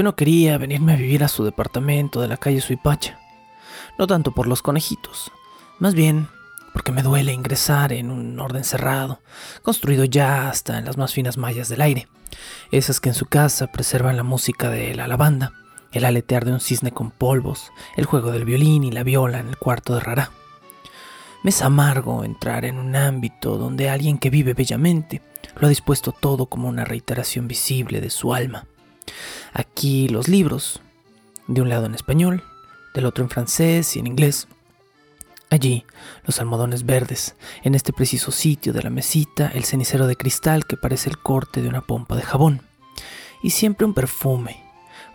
Yo no quería venirme a vivir a su departamento de la calle Suipacha. No tanto por los conejitos, más bien porque me duele ingresar en un orden cerrado, construido ya hasta en las más finas mallas del aire, esas que en su casa preservan la música de la lavanda, el aletear de un cisne con polvos, el juego del violín y la viola en el cuarto de rara. Me es amargo entrar en un ámbito donde alguien que vive bellamente lo ha dispuesto todo como una reiteración visible de su alma. Aquí los libros, de un lado en español, del otro en francés y en inglés. Allí los almohadones verdes, en este preciso sitio de la mesita el cenicero de cristal que parece el corte de una pompa de jabón. Y siempre un perfume,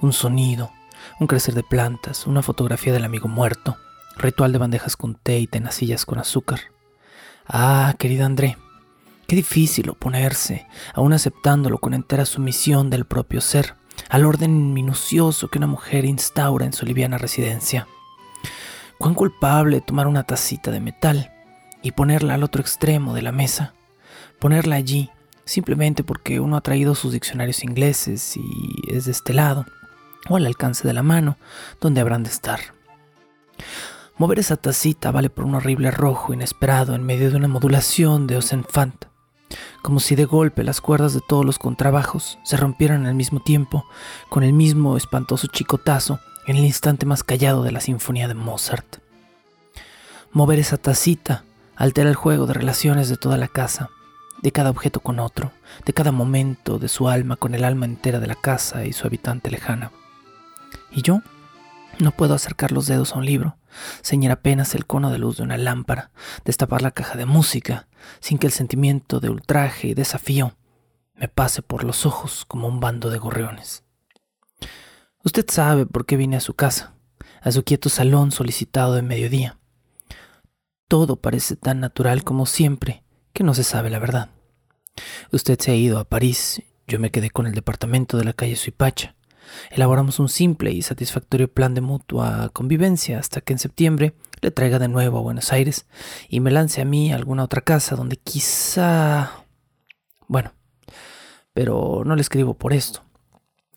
un sonido, un crecer de plantas, una fotografía del amigo muerto, ritual de bandejas con té y tenacillas con azúcar. Ah, querida André, Qué difícil oponerse, aún aceptándolo con entera sumisión del propio ser, al orden minucioso que una mujer instaura en su liviana residencia. Cuán culpable tomar una tacita de metal y ponerla al otro extremo de la mesa, ponerla allí simplemente porque uno ha traído sus diccionarios ingleses y es de este lado, o al alcance de la mano, donde habrán de estar. Mover esa tacita vale por un horrible rojo inesperado en medio de una modulación de Osenfant como si de golpe las cuerdas de todos los contrabajos se rompieran al mismo tiempo, con el mismo espantoso chicotazo en el instante más callado de la sinfonía de Mozart. Mover esa tacita altera el juego de relaciones de toda la casa, de cada objeto con otro, de cada momento de su alma con el alma entera de la casa y su habitante lejana. ¿Y yo? No puedo acercar los dedos a un libro, ceñir apenas el cono de luz de una lámpara, destapar la caja de música, sin que el sentimiento de ultraje y desafío me pase por los ojos como un bando de gorriones. Usted sabe por qué vine a su casa, a su quieto salón solicitado de mediodía. Todo parece tan natural como siempre que no se sabe la verdad. Usted se ha ido a París, yo me quedé con el departamento de la calle Suipacha. Elaboramos un simple y satisfactorio plan de mutua convivencia hasta que en septiembre le traiga de nuevo a Buenos Aires y me lance a mí a alguna otra casa donde quizá... Bueno, pero no le escribo por esto.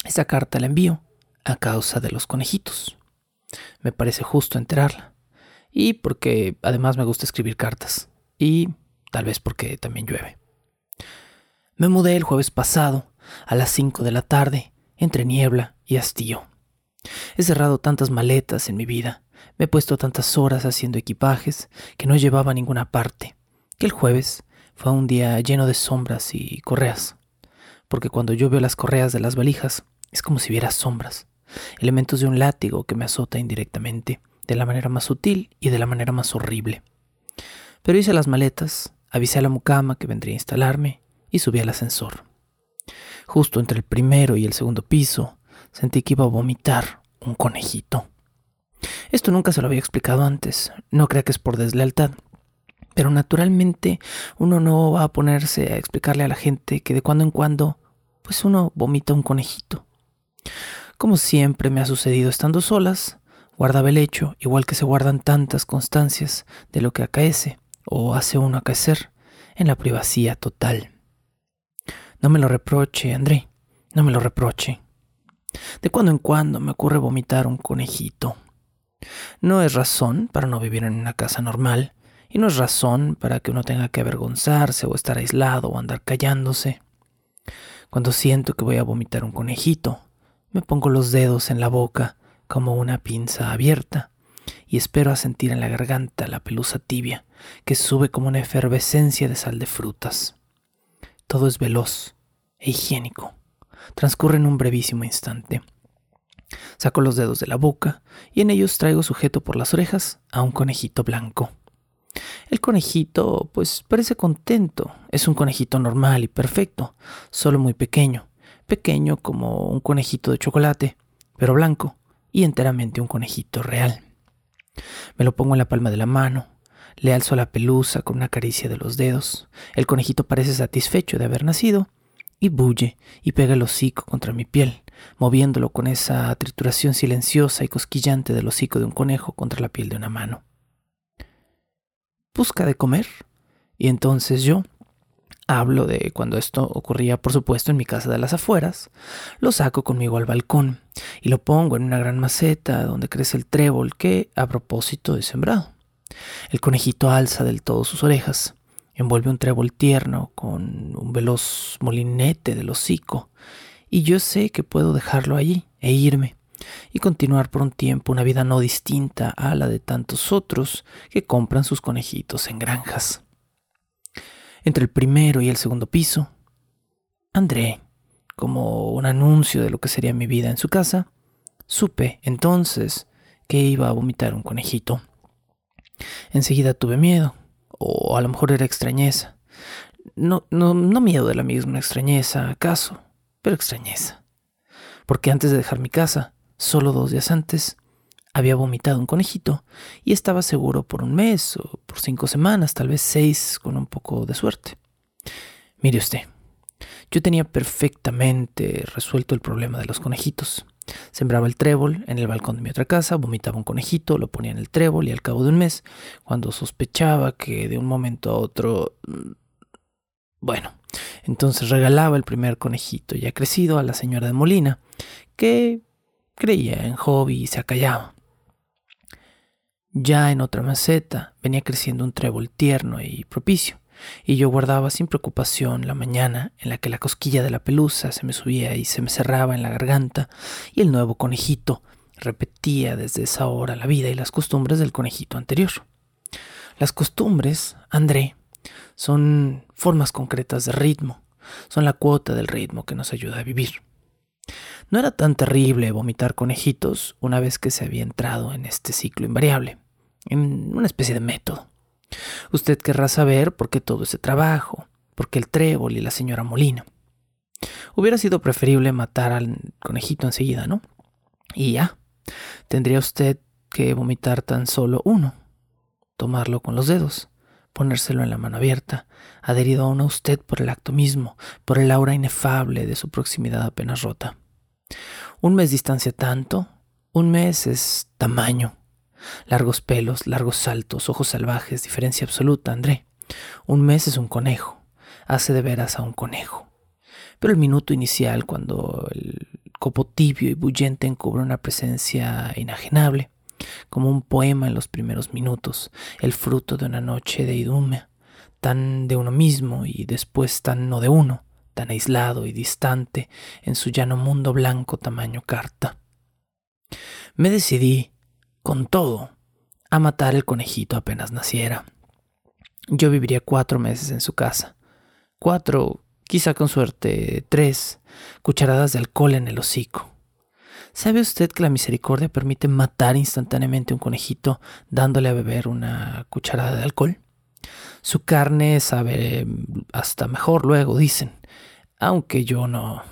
Esa carta la envío a causa de los conejitos. Me parece justo enterarla. Y porque además me gusta escribir cartas. Y tal vez porque también llueve. Me mudé el jueves pasado, a las 5 de la tarde, entre niebla y hastío. He cerrado tantas maletas en mi vida, me he puesto tantas horas haciendo equipajes que no llevaba a ninguna parte, que el jueves fue un día lleno de sombras y correas, porque cuando yo veo las correas de las valijas es como si viera sombras, elementos de un látigo que me azota indirectamente, de la manera más sutil y de la manera más horrible. Pero hice las maletas, avisé a la mucama que vendría a instalarme y subí al ascensor. Justo entre el primero y el segundo piso, sentí que iba a vomitar un conejito. Esto nunca se lo había explicado antes, no crea que es por deslealtad, pero naturalmente uno no va a ponerse a explicarle a la gente que de cuando en cuando, pues uno vomita un conejito. Como siempre me ha sucedido estando solas, guardaba el hecho, igual que se guardan tantas constancias de lo que acaece o hace uno acaecer, en la privacidad total. No me lo reproche, André, no me lo reproche. De cuando en cuando me ocurre vomitar un conejito. No es razón para no vivir en una casa normal, y no es razón para que uno tenga que avergonzarse o estar aislado o andar callándose. Cuando siento que voy a vomitar un conejito, me pongo los dedos en la boca como una pinza abierta y espero a sentir en la garganta la pelusa tibia que sube como una efervescencia de sal de frutas. Todo es veloz e higiénico. Transcurre en un brevísimo instante. Saco los dedos de la boca y en ellos traigo sujeto por las orejas a un conejito blanco. El conejito, pues parece contento. Es un conejito normal y perfecto, solo muy pequeño. Pequeño como un conejito de chocolate, pero blanco y enteramente un conejito real. Me lo pongo en la palma de la mano, le alzo la pelusa con una caricia de los dedos. El conejito parece satisfecho de haber nacido y bulle y pega el hocico contra mi piel, moviéndolo con esa trituración silenciosa y cosquillante del hocico de un conejo contra la piel de una mano. Busca de comer. Y entonces yo hablo de cuando esto ocurría, por supuesto, en mi casa de las afueras, lo saco conmigo al balcón y lo pongo en una gran maceta donde crece el trébol que, a propósito, he sembrado. El conejito alza del todo sus orejas, envuelve un trébol tierno con un veloz molinete del hocico, y yo sé que puedo dejarlo allí e irme, y continuar por un tiempo una vida no distinta a la de tantos otros que compran sus conejitos en granjas. Entre el primero y el segundo piso, André, como un anuncio de lo que sería mi vida en su casa, supe entonces que iba a vomitar un conejito. Enseguida tuve miedo, o a lo mejor era extrañeza. No, no, no miedo de la misma extrañeza, acaso, pero extrañeza. Porque antes de dejar mi casa, solo dos días antes, había vomitado un conejito y estaba seguro por un mes o por cinco semanas, tal vez seis con un poco de suerte. Mire usted, yo tenía perfectamente resuelto el problema de los conejitos. Sembraba el trébol en el balcón de mi otra casa, vomitaba un conejito, lo ponía en el trébol y al cabo de un mes, cuando sospechaba que de un momento a otro... Mm, bueno, entonces regalaba el primer conejito ya crecido a la señora de Molina, que creía en hobby y se acallaba. Ya en otra maceta venía creciendo un trébol tierno y propicio y yo guardaba sin preocupación la mañana en la que la cosquilla de la pelusa se me subía y se me cerraba en la garganta, y el nuevo conejito repetía desde esa hora la vida y las costumbres del conejito anterior. Las costumbres, André, son formas concretas de ritmo, son la cuota del ritmo que nos ayuda a vivir. No era tan terrible vomitar conejitos una vez que se había entrado en este ciclo invariable, en una especie de método. Usted querrá saber por qué todo ese trabajo, por qué el trébol y la señora Molina. Hubiera sido preferible matar al conejito enseguida, ¿no? Y ya, tendría usted que vomitar tan solo uno, tomarlo con los dedos, ponérselo en la mano abierta, adherido aún a usted por el acto mismo, por el aura inefable de su proximidad apenas rota. Un mes distancia tanto, un mes es tamaño, Largos pelos, largos saltos, ojos salvajes, diferencia absoluta, André. Un mes es un conejo, hace de veras a un conejo. Pero el minuto inicial, cuando el copo tibio y bullente encubre una presencia inajenable, como un poema en los primeros minutos, el fruto de una noche de idumea, tan de uno mismo y después tan no de uno, tan aislado y distante en su llano mundo blanco tamaño carta. Me decidí con todo, a matar el conejito apenas naciera. Yo viviría cuatro meses en su casa. Cuatro, quizá con suerte tres, cucharadas de alcohol en el hocico. ¿Sabe usted que la misericordia permite matar instantáneamente un conejito dándole a beber una cucharada de alcohol? Su carne sabe hasta mejor luego, dicen. Aunque yo no...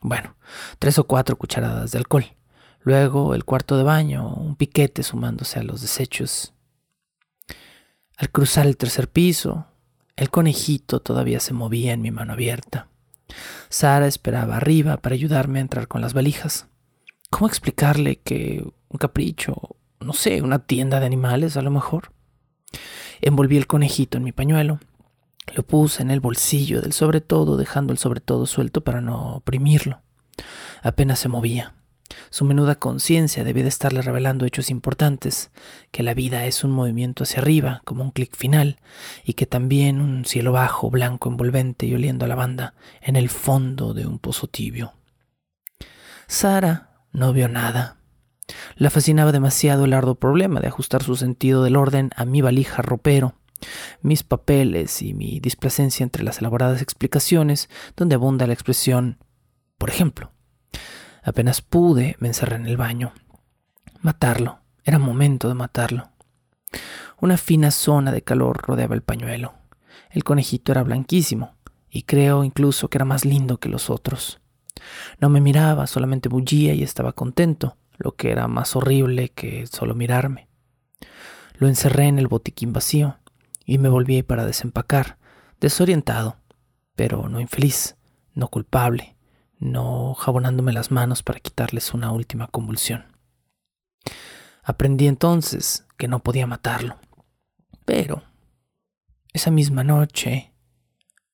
Bueno, tres o cuatro cucharadas de alcohol. Luego el cuarto de baño, un piquete sumándose a los desechos. Al cruzar el tercer piso, el conejito todavía se movía en mi mano abierta. Sara esperaba arriba para ayudarme a entrar con las valijas. ¿Cómo explicarle que un capricho, no sé, una tienda de animales a lo mejor? Envolví el conejito en mi pañuelo, lo puse en el bolsillo del sobre todo, dejando el sobre todo suelto para no oprimirlo. Apenas se movía. Su menuda conciencia debía de estarle revelando hechos importantes, que la vida es un movimiento hacia arriba, como un clic final, y que también un cielo bajo, blanco, envolvente y oliendo a lavanda, en el fondo de un pozo tibio. Sara no vio nada. La fascinaba demasiado el arduo problema de ajustar su sentido del orden a mi valija ropero, mis papeles y mi displacencia entre las elaboradas explicaciones donde abunda la expresión por ejemplo. Apenas pude, me encerré en el baño. Matarlo, era momento de matarlo. Una fina zona de calor rodeaba el pañuelo. El conejito era blanquísimo, y creo incluso que era más lindo que los otros. No me miraba, solamente bullía y estaba contento, lo que era más horrible que solo mirarme. Lo encerré en el botiquín vacío y me volví para desempacar, desorientado, pero no infeliz, no culpable, no jabonándome las manos para quitarles una última convulsión. Aprendí entonces que no podía matarlo, pero esa misma noche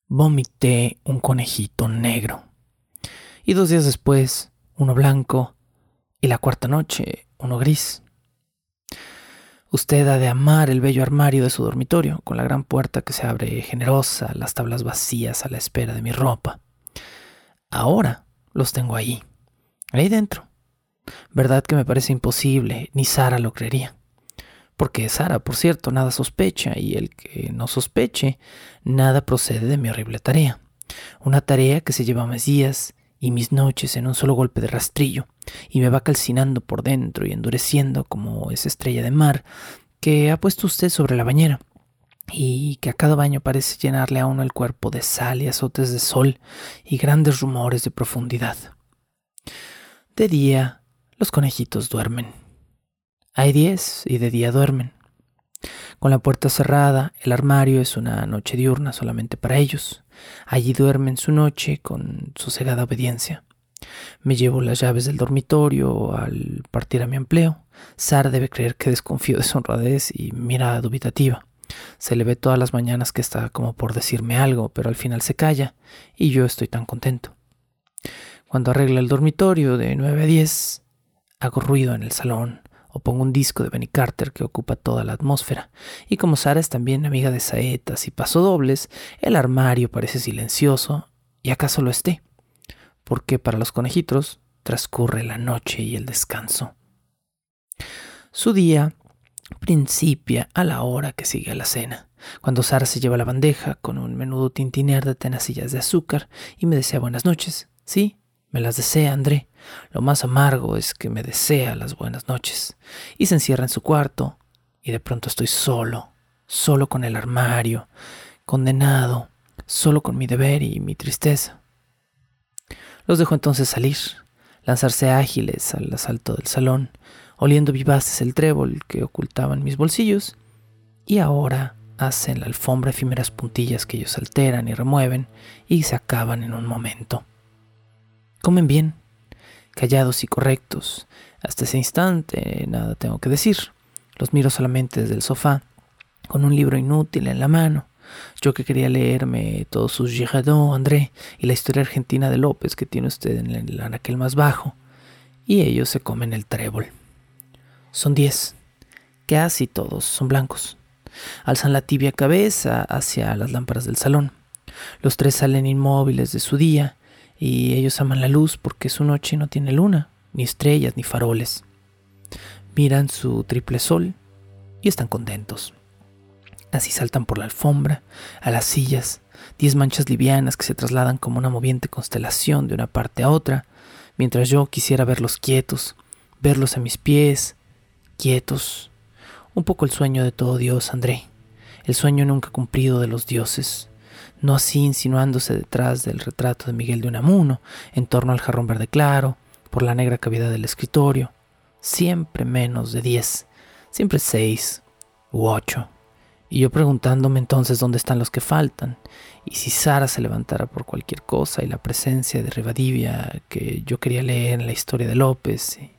vomité un conejito negro. Y dos días después, uno blanco. Y la cuarta noche, uno gris. Usted ha de amar el bello armario de su dormitorio, con la gran puerta que se abre generosa, las tablas vacías a la espera de mi ropa. Ahora los tengo ahí, ahí dentro. Verdad que me parece imposible, ni Sara lo creería porque Sara, por cierto, nada sospecha y el que no sospeche, nada procede de mi horrible tarea. Una tarea que se lleva mis días y mis noches en un solo golpe de rastrillo y me va calcinando por dentro y endureciendo como esa estrella de mar que ha puesto usted sobre la bañera y que a cada baño parece llenarle a uno el cuerpo de sal y azotes de sol y grandes rumores de profundidad. De día, los conejitos duermen hay diez y de día duermen. Con la puerta cerrada, el armario es una noche diurna solamente para ellos. Allí duermen su noche con sosegada obediencia. Me llevo las llaves del dormitorio al partir a mi empleo. Sara debe creer que desconfío de su honradez y mira dubitativa. Se le ve todas las mañanas que está como por decirme algo, pero al final se calla y yo estoy tan contento. Cuando arregla el dormitorio de nueve a diez, hago ruido en el salón, o pongo un disco de Benny Carter que ocupa toda la atmósfera. Y como Sara es también amiga de saetas y pasodobles, el armario parece silencioso, y acaso lo esté, porque para los conejitos transcurre la noche y el descanso. Su día principia a la hora que sigue a la cena, cuando Sara se lleva la bandeja con un menudo tintinear de tenacillas de azúcar y me desea buenas noches. Sí, me las desea, André. Lo más amargo es que me desea las buenas noches. Y se encierra en su cuarto, y de pronto estoy solo, solo con el armario, condenado, solo con mi deber y mi tristeza. Los dejo entonces salir, lanzarse ágiles al asalto del salón, oliendo vivaces el trébol que ocultaban mis bolsillos, y ahora hacen la alfombra efímeras puntillas que ellos alteran y remueven y se acaban en un momento. Comen bien, callados y correctos. Hasta ese instante nada tengo que decir. Los miro solamente desde el sofá, con un libro inútil en la mano. Yo que quería leerme todos sus Girardot, André y la historia argentina de López que tiene usted en el anaquel más bajo. Y ellos se comen el trébol. Son diez. Casi todos son blancos. Alzan la tibia cabeza hacia las lámparas del salón. Los tres salen inmóviles de su día y ellos aman la luz porque su noche no tiene luna, ni estrellas, ni faroles. Miran su triple sol y están contentos. Así saltan por la alfombra, a las sillas, diez manchas livianas que se trasladan como una moviente constelación de una parte a otra, mientras yo quisiera verlos quietos, verlos a mis pies, quietos. Un poco el sueño de todo Dios, André, el sueño nunca cumplido de los dioses, no así insinuándose detrás del retrato de Miguel de Unamuno, en torno al jarrón verde claro, por la negra cavidad del escritorio. Siempre menos de diez, siempre seis u ocho. Y yo preguntándome entonces dónde están los que faltan, y si Sara se levantara por cualquier cosa y la presencia de Rivadivia que yo quería leer en la historia de López. Y...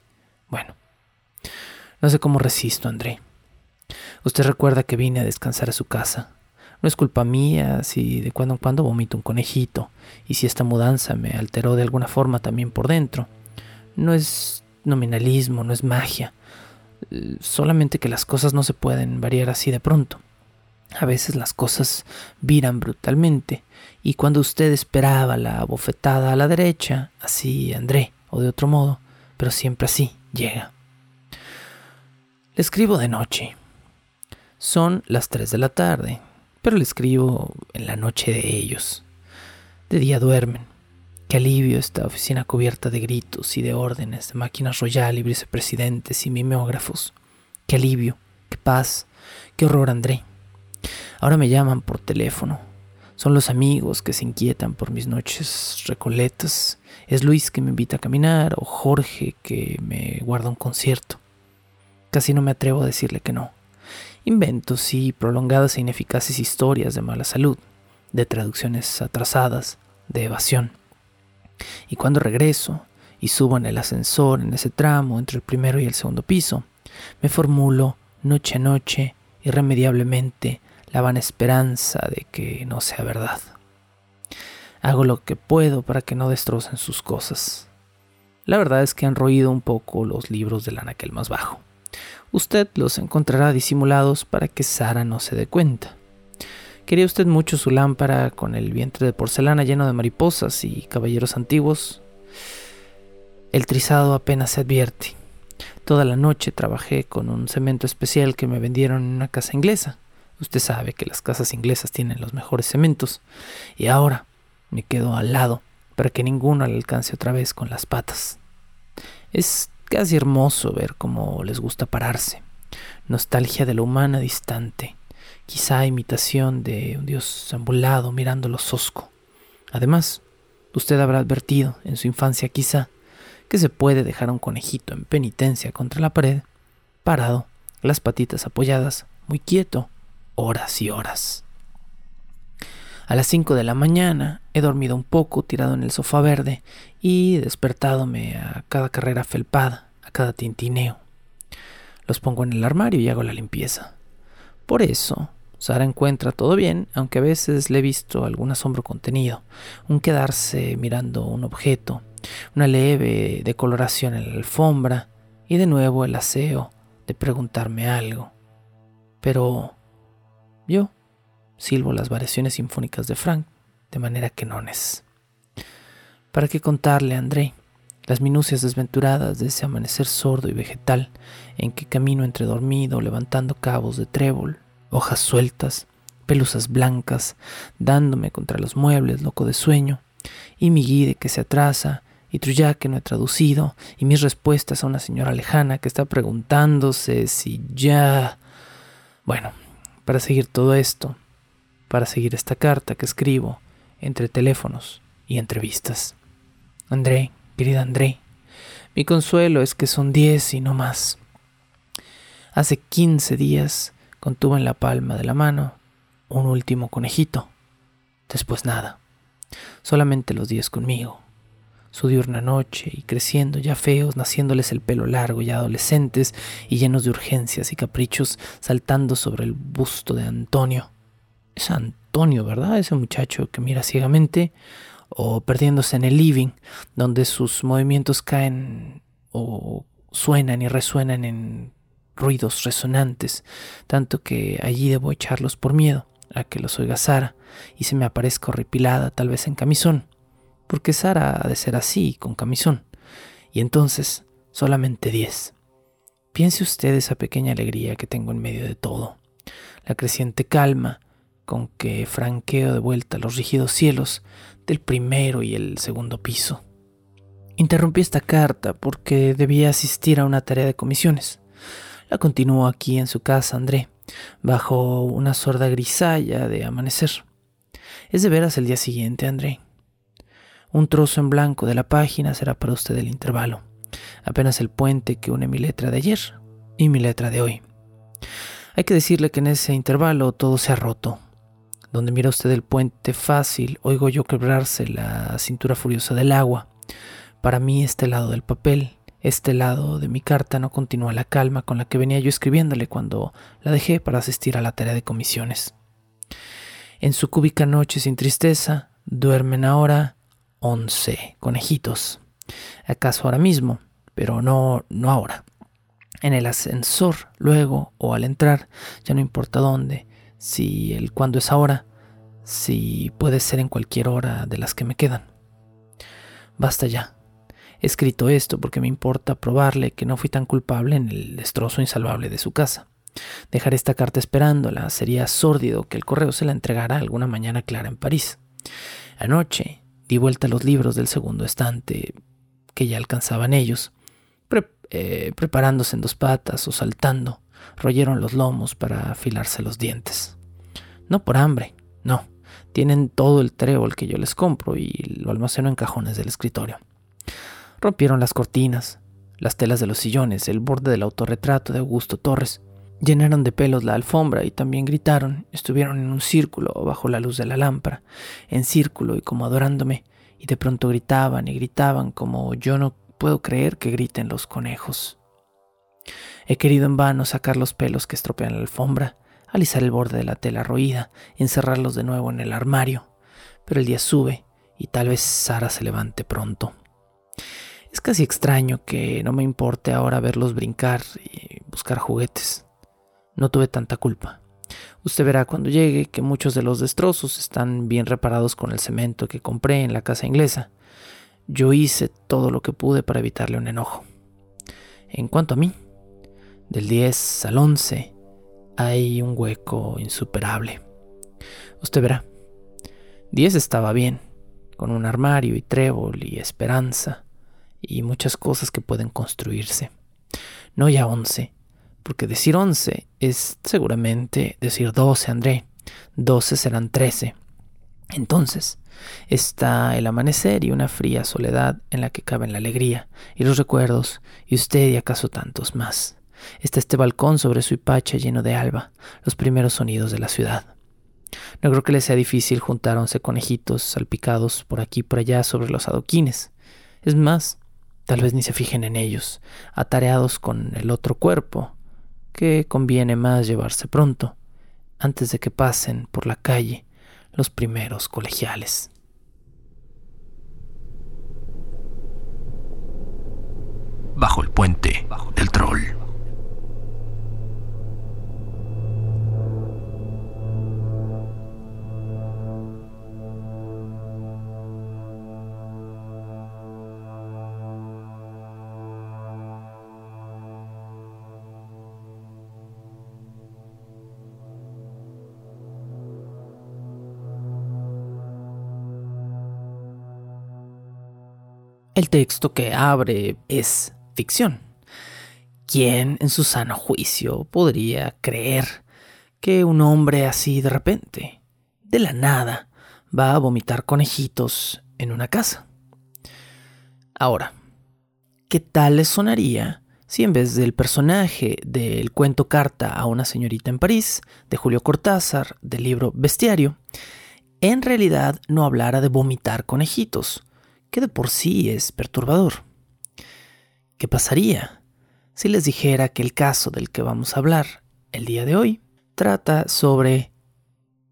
Bueno, no sé cómo resisto, André. Usted recuerda que vine a descansar a su casa, no es culpa mía si de cuando en cuando vomito un conejito y si esta mudanza me alteró de alguna forma también por dentro. No es nominalismo, no es magia. Solamente que las cosas no se pueden variar así de pronto. A veces las cosas viran brutalmente y cuando usted esperaba la bofetada a la derecha, así André, o de otro modo, pero siempre así llega. Escribo de noche. Son las 3 de la tarde pero le escribo en la noche de ellos. De día duermen. Qué alivio esta oficina cubierta de gritos y de órdenes, de máquinas royal y vicepresidentes y mimeógrafos. Qué alivio, qué paz, qué horror, André. Ahora me llaman por teléfono. Son los amigos que se inquietan por mis noches recoletas. Es Luis que me invita a caminar o Jorge que me guarda un concierto. Casi no me atrevo a decirle que no. Invento, sí, prolongadas e ineficaces historias de mala salud, de traducciones atrasadas, de evasión. Y cuando regreso y subo en el ascensor en ese tramo entre el primero y el segundo piso, me formulo noche a noche, irremediablemente, la vana esperanza de que no sea verdad. Hago lo que puedo para que no destrocen sus cosas. La verdad es que han roído un poco los libros del anaquel más bajo. Usted los encontrará disimulados para que Sara no se dé cuenta. ¿Quería usted mucho su lámpara con el vientre de porcelana lleno de mariposas y caballeros antiguos? El trizado apenas se advierte. Toda la noche trabajé con un cemento especial que me vendieron en una casa inglesa. Usted sabe que las casas inglesas tienen los mejores cementos. Y ahora me quedo al lado para que ninguno le alcance otra vez con las patas. Es casi hermoso ver cómo les gusta pararse. Nostalgia de la humana distante quizá imitación de un dios ambulado los osco. Además, usted habrá advertido en su infancia quizá que se puede dejar a un conejito en penitencia contra la pared, parado, las patitas apoyadas, muy quieto, horas y horas. A las cinco de la mañana he dormido un poco tirado en el sofá verde y despertadome a cada carrera felpada, a cada tintineo. Los pongo en el armario y hago la limpieza. Por eso, Sara encuentra todo bien, aunque a veces le he visto algún asombro contenido, un quedarse mirando un objeto, una leve decoloración en la alfombra y de nuevo el aseo de preguntarme algo. Pero yo silbo las variaciones sinfónicas de Frank de manera que no es. ¿Para qué contarle a André las minucias desventuradas de ese amanecer sordo y vegetal en que camino entre dormido levantando cabos de trébol hojas sueltas, pelusas blancas, dándome contra los muebles, loco de sueño, y mi guide que se atrasa, y Truya que no he traducido, y mis respuestas a una señora lejana que está preguntándose si ya... Bueno, para seguir todo esto, para seguir esta carta que escribo entre teléfonos y entrevistas. André, querida André, mi consuelo es que son diez y no más. Hace quince días Contuvo en la palma de la mano un último conejito. Después nada. Solamente los días conmigo. Su diurna noche y creciendo ya feos, naciéndoles el pelo largo ya adolescentes y llenos de urgencias y caprichos, saltando sobre el busto de Antonio. Es Antonio, ¿verdad? Ese muchacho que mira ciegamente o perdiéndose en el living, donde sus movimientos caen o suenan y resuenan en ruidos resonantes, tanto que allí debo echarlos por miedo a que los oiga Sara y se me aparezca horripilada tal vez en camisón, porque Sara ha de ser así, con camisón, y entonces solamente diez. Piense usted esa pequeña alegría que tengo en medio de todo, la creciente calma con que franqueo de vuelta los rígidos cielos del primero y el segundo piso. Interrumpí esta carta porque debía asistir a una tarea de comisiones. La continuó aquí en su casa André, bajo una sorda grisalla de amanecer. Es de veras el día siguiente, André. Un trozo en blanco de la página será para usted el intervalo, apenas el puente que une mi letra de ayer y mi letra de hoy. Hay que decirle que en ese intervalo todo se ha roto. Donde mira usted el puente fácil, oigo yo quebrarse la cintura furiosa del agua. Para mí este lado del papel este lado de mi carta no continúa la calma con la que venía yo escribiéndole cuando la dejé para asistir a la tarea de comisiones. En su cúbica noche sin tristeza duermen ahora once conejitos. ¿Acaso ahora mismo? Pero no, no ahora. En el ascensor, luego o al entrar, ya no importa dónde, si el cuándo es ahora, si puede ser en cualquier hora de las que me quedan. Basta ya, He escrito esto porque me importa probarle que no fui tan culpable en el destrozo insalvable de su casa. Dejar esta carta esperándola sería sórdido que el correo se la entregara alguna mañana clara en París. Anoche Di vuelta a los libros del segundo estante que ya alcanzaban ellos, eh, preparándose en dos patas o saltando, royeron los lomos para afilarse los dientes. No por hambre, no. Tienen todo el trébol que yo les compro y lo almaceno en cajones del escritorio. Rompieron las cortinas, las telas de los sillones, el borde del autorretrato de Augusto Torres. Llenaron de pelos la alfombra y también gritaron. Estuvieron en un círculo bajo la luz de la lámpara, en círculo y como adorándome, y de pronto gritaban y gritaban como yo no puedo creer que griten los conejos. He querido en vano sacar los pelos que estropean la alfombra, alisar el borde de la tela roída, encerrarlos de nuevo en el armario, pero el día sube y tal vez Sara se levante pronto. Es casi extraño que no me importe ahora verlos brincar y buscar juguetes. No tuve tanta culpa. Usted verá cuando llegue que muchos de los destrozos están bien reparados con el cemento que compré en la casa inglesa. Yo hice todo lo que pude para evitarle un enojo. En cuanto a mí, del 10 al 11 hay un hueco insuperable. Usted verá. 10 estaba bien, con un armario y trébol y esperanza y muchas cosas que pueden construirse. No ya once, porque decir once es seguramente decir doce, André. Doce serán trece. Entonces, está el amanecer y una fría soledad en la que caben la alegría y los recuerdos, y usted y acaso tantos más. Está este balcón sobre su hipacha lleno de alba, los primeros sonidos de la ciudad. No creo que le sea difícil juntar once conejitos salpicados por aquí y por allá sobre los adoquines. Es más, Tal vez ni se fijen en ellos, atareados con el otro cuerpo, que conviene más llevarse pronto, antes de que pasen por la calle los primeros colegiales. Bajo el puente del troll. El texto que abre es ficción. ¿Quién en su sano juicio podría creer que un hombre así de repente, de la nada, va a vomitar conejitos en una casa? Ahora, ¿qué tal les sonaría si en vez del personaje del cuento Carta a una señorita en París, de Julio Cortázar, del libro Bestiario, en realidad no hablara de vomitar conejitos, que de por sí es perturbador. ¿Qué pasaría si les dijera que el caso del que vamos a hablar el día de hoy trata sobre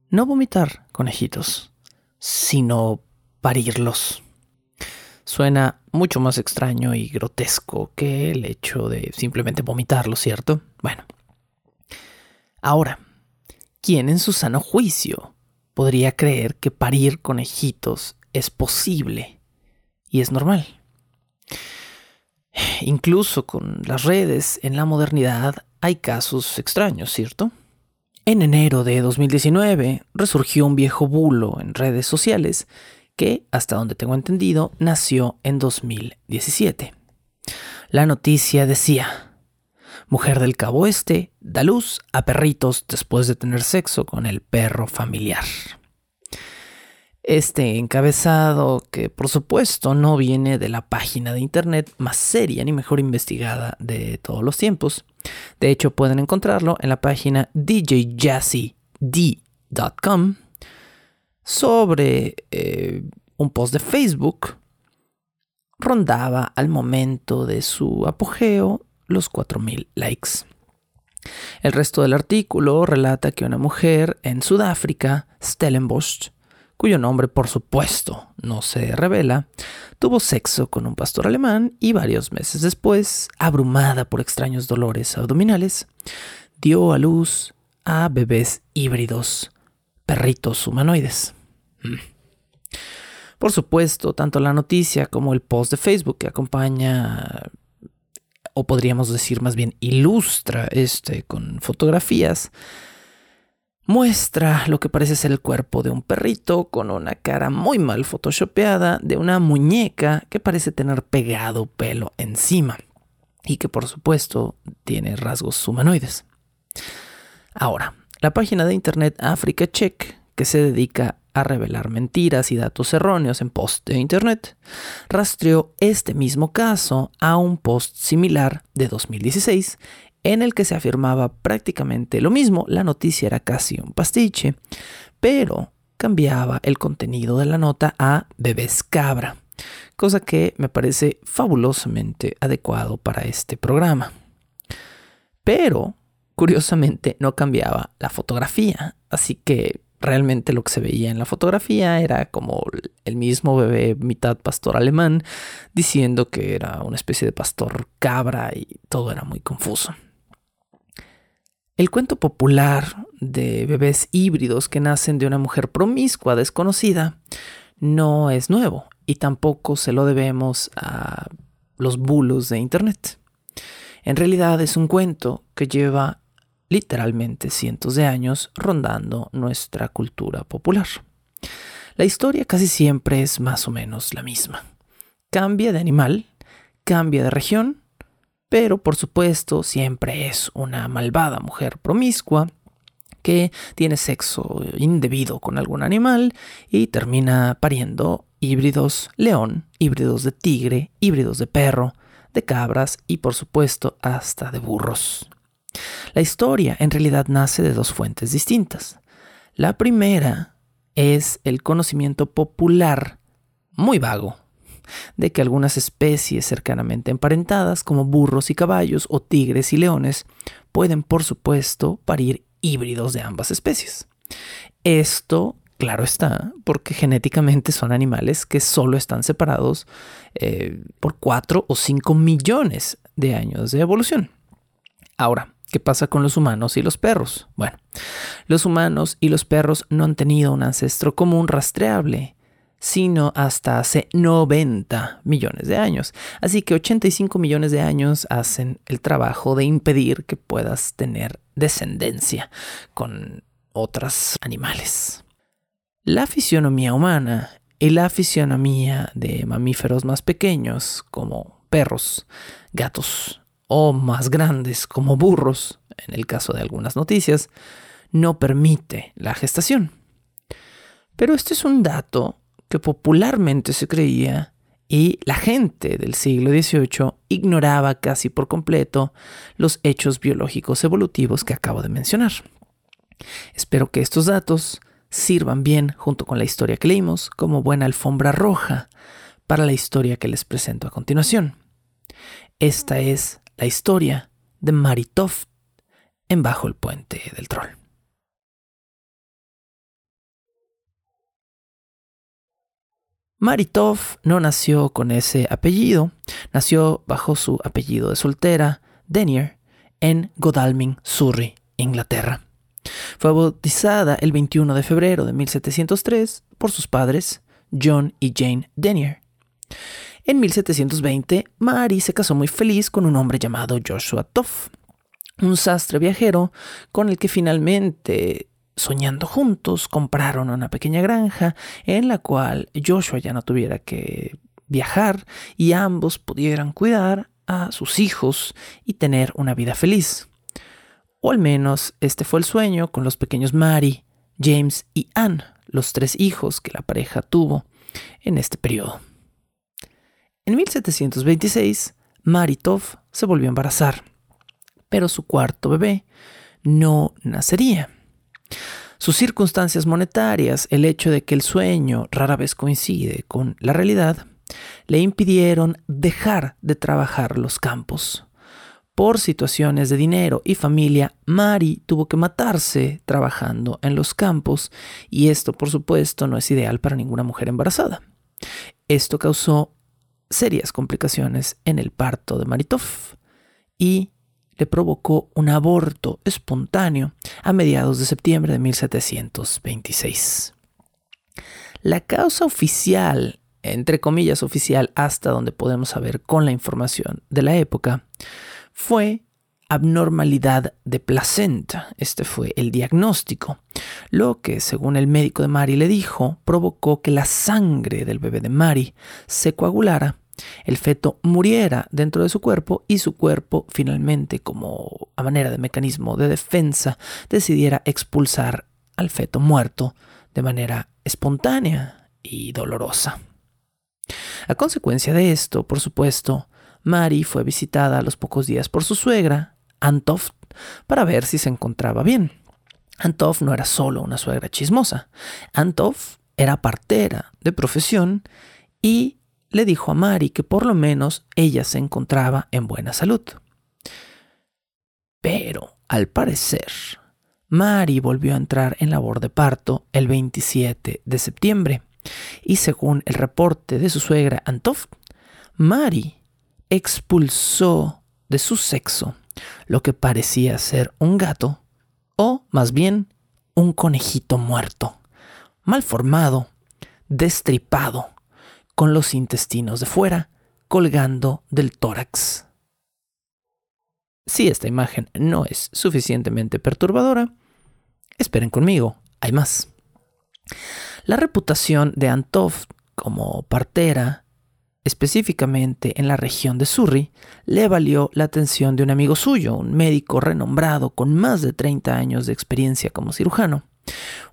no vomitar conejitos, sino parirlos? Suena mucho más extraño y grotesco que el hecho de simplemente vomitarlo, ¿cierto? Bueno. Ahora, ¿quién en su sano juicio podría creer que parir conejitos es posible? Y es normal. Incluso con las redes en la modernidad hay casos extraños, ¿cierto? En enero de 2019 resurgió un viejo bulo en redes sociales que, hasta donde tengo entendido, nació en 2017. La noticia decía, mujer del Cabo Este da luz a perritos después de tener sexo con el perro familiar. Este encabezado, que por supuesto no viene de la página de internet más seria ni mejor investigada de todos los tiempos. De hecho, pueden encontrarlo en la página djjazzyd.com sobre eh, un post de Facebook. Rondaba al momento de su apogeo los 4.000 likes. El resto del artículo relata que una mujer en Sudáfrica, Stellenbosch, cuyo nombre por supuesto no se revela, tuvo sexo con un pastor alemán y varios meses después, abrumada por extraños dolores abdominales, dio a luz a bebés híbridos, perritos humanoides. Mm. Por supuesto, tanto la noticia como el post de Facebook que acompaña, o podríamos decir más bien ilustra este con fotografías, muestra lo que parece ser el cuerpo de un perrito con una cara muy mal photoshopeada de una muñeca que parece tener pegado pelo encima y que por supuesto tiene rasgos humanoides. Ahora, la página de internet Africa Check, que se dedica a revelar mentiras y datos erróneos en posts de internet, rastreó este mismo caso a un post similar de 2016 en el que se afirmaba prácticamente lo mismo, la noticia era casi un pastiche, pero cambiaba el contenido de la nota a bebés cabra, cosa que me parece fabulosamente adecuado para este programa. Pero, curiosamente, no cambiaba la fotografía, así que realmente lo que se veía en la fotografía era como el mismo bebé mitad pastor alemán diciendo que era una especie de pastor cabra y todo era muy confuso. El cuento popular de bebés híbridos que nacen de una mujer promiscua desconocida no es nuevo y tampoco se lo debemos a los bulos de Internet. En realidad es un cuento que lleva literalmente cientos de años rondando nuestra cultura popular. La historia casi siempre es más o menos la misma. Cambia de animal, cambia de región pero por supuesto siempre es una malvada mujer promiscua que tiene sexo indebido con algún animal y termina pariendo híbridos león, híbridos de tigre, híbridos de perro, de cabras y por supuesto hasta de burros. La historia en realidad nace de dos fuentes distintas. La primera es el conocimiento popular, muy vago, de que algunas especies cercanamente emparentadas, como burros y caballos o tigres y leones, pueden por supuesto parir híbridos de ambas especies. Esto, claro está, porque genéticamente son animales que solo están separados eh, por 4 o 5 millones de años de evolución. Ahora, ¿Qué pasa con los humanos y los perros? Bueno, los humanos y los perros no han tenido un ancestro común rastreable sino hasta hace 90 millones de años. Así que 85 millones de años hacen el trabajo de impedir que puedas tener descendencia con otros animales. La fisionomía humana y la fisionomía de mamíferos más pequeños como perros, gatos o más grandes como burros, en el caso de algunas noticias, no permite la gestación. Pero este es un dato que popularmente se creía y la gente del siglo XVIII ignoraba casi por completo los hechos biológicos evolutivos que acabo de mencionar. Espero que estos datos sirvan bien junto con la historia que leímos como buena alfombra roja para la historia que les presento a continuación. Esta es la historia de Maritov en Bajo el Puente del Troll. Maritov no nació con ese apellido, nació bajo su apellido de soltera, Denier, en Godalming, Surrey, Inglaterra. Fue bautizada el 21 de febrero de 1703 por sus padres, John y Jane Denier. En 1720, Mary se casó muy feliz con un hombre llamado Joshua Toff, un sastre viajero con el que finalmente soñando juntos, compraron una pequeña granja en la cual Joshua ya no tuviera que viajar y ambos pudieran cuidar a sus hijos y tener una vida feliz. O al menos este fue el sueño con los pequeños Mary, James y Anne, los tres hijos que la pareja tuvo en este periodo. En 1726, Maritov se volvió a embarazar, pero su cuarto bebé no nacería. Sus circunstancias monetarias, el hecho de que el sueño rara vez coincide con la realidad, le impidieron dejar de trabajar los campos. Por situaciones de dinero y familia, Mari tuvo que matarse trabajando en los campos y esto por supuesto no es ideal para ninguna mujer embarazada. Esto causó serias complicaciones en el parto de Maritov y le provocó un aborto espontáneo a mediados de septiembre de 1726. La causa oficial, entre comillas oficial hasta donde podemos saber con la información de la época, fue abnormalidad de placenta. Este fue el diagnóstico, lo que, según el médico de Mary le dijo, provocó que la sangre del bebé de Mary se coagulara, el feto muriera dentro de su cuerpo y su cuerpo finalmente, como a manera de mecanismo de defensa, decidiera expulsar al feto muerto de manera espontánea y dolorosa. A consecuencia de esto, por supuesto, Mary fue visitada a los pocos días por su suegra, Antoft para ver si se encontraba bien. Antoft no era solo una suegra chismosa. Antoft era partera de profesión y le dijo a Mari que por lo menos ella se encontraba en buena salud. Pero, al parecer, Mari volvió a entrar en labor de parto el 27 de septiembre y según el reporte de su suegra Antoft, Mari expulsó de su sexo lo que parecía ser un gato, o más bien un conejito muerto, mal formado, destripado, con los intestinos de fuera colgando del tórax. Si esta imagen no es suficientemente perturbadora, esperen conmigo, hay más. La reputación de Antoft como partera específicamente en la región de Surrey, le valió la atención de un amigo suyo, un médico renombrado con más de 30 años de experiencia como cirujano.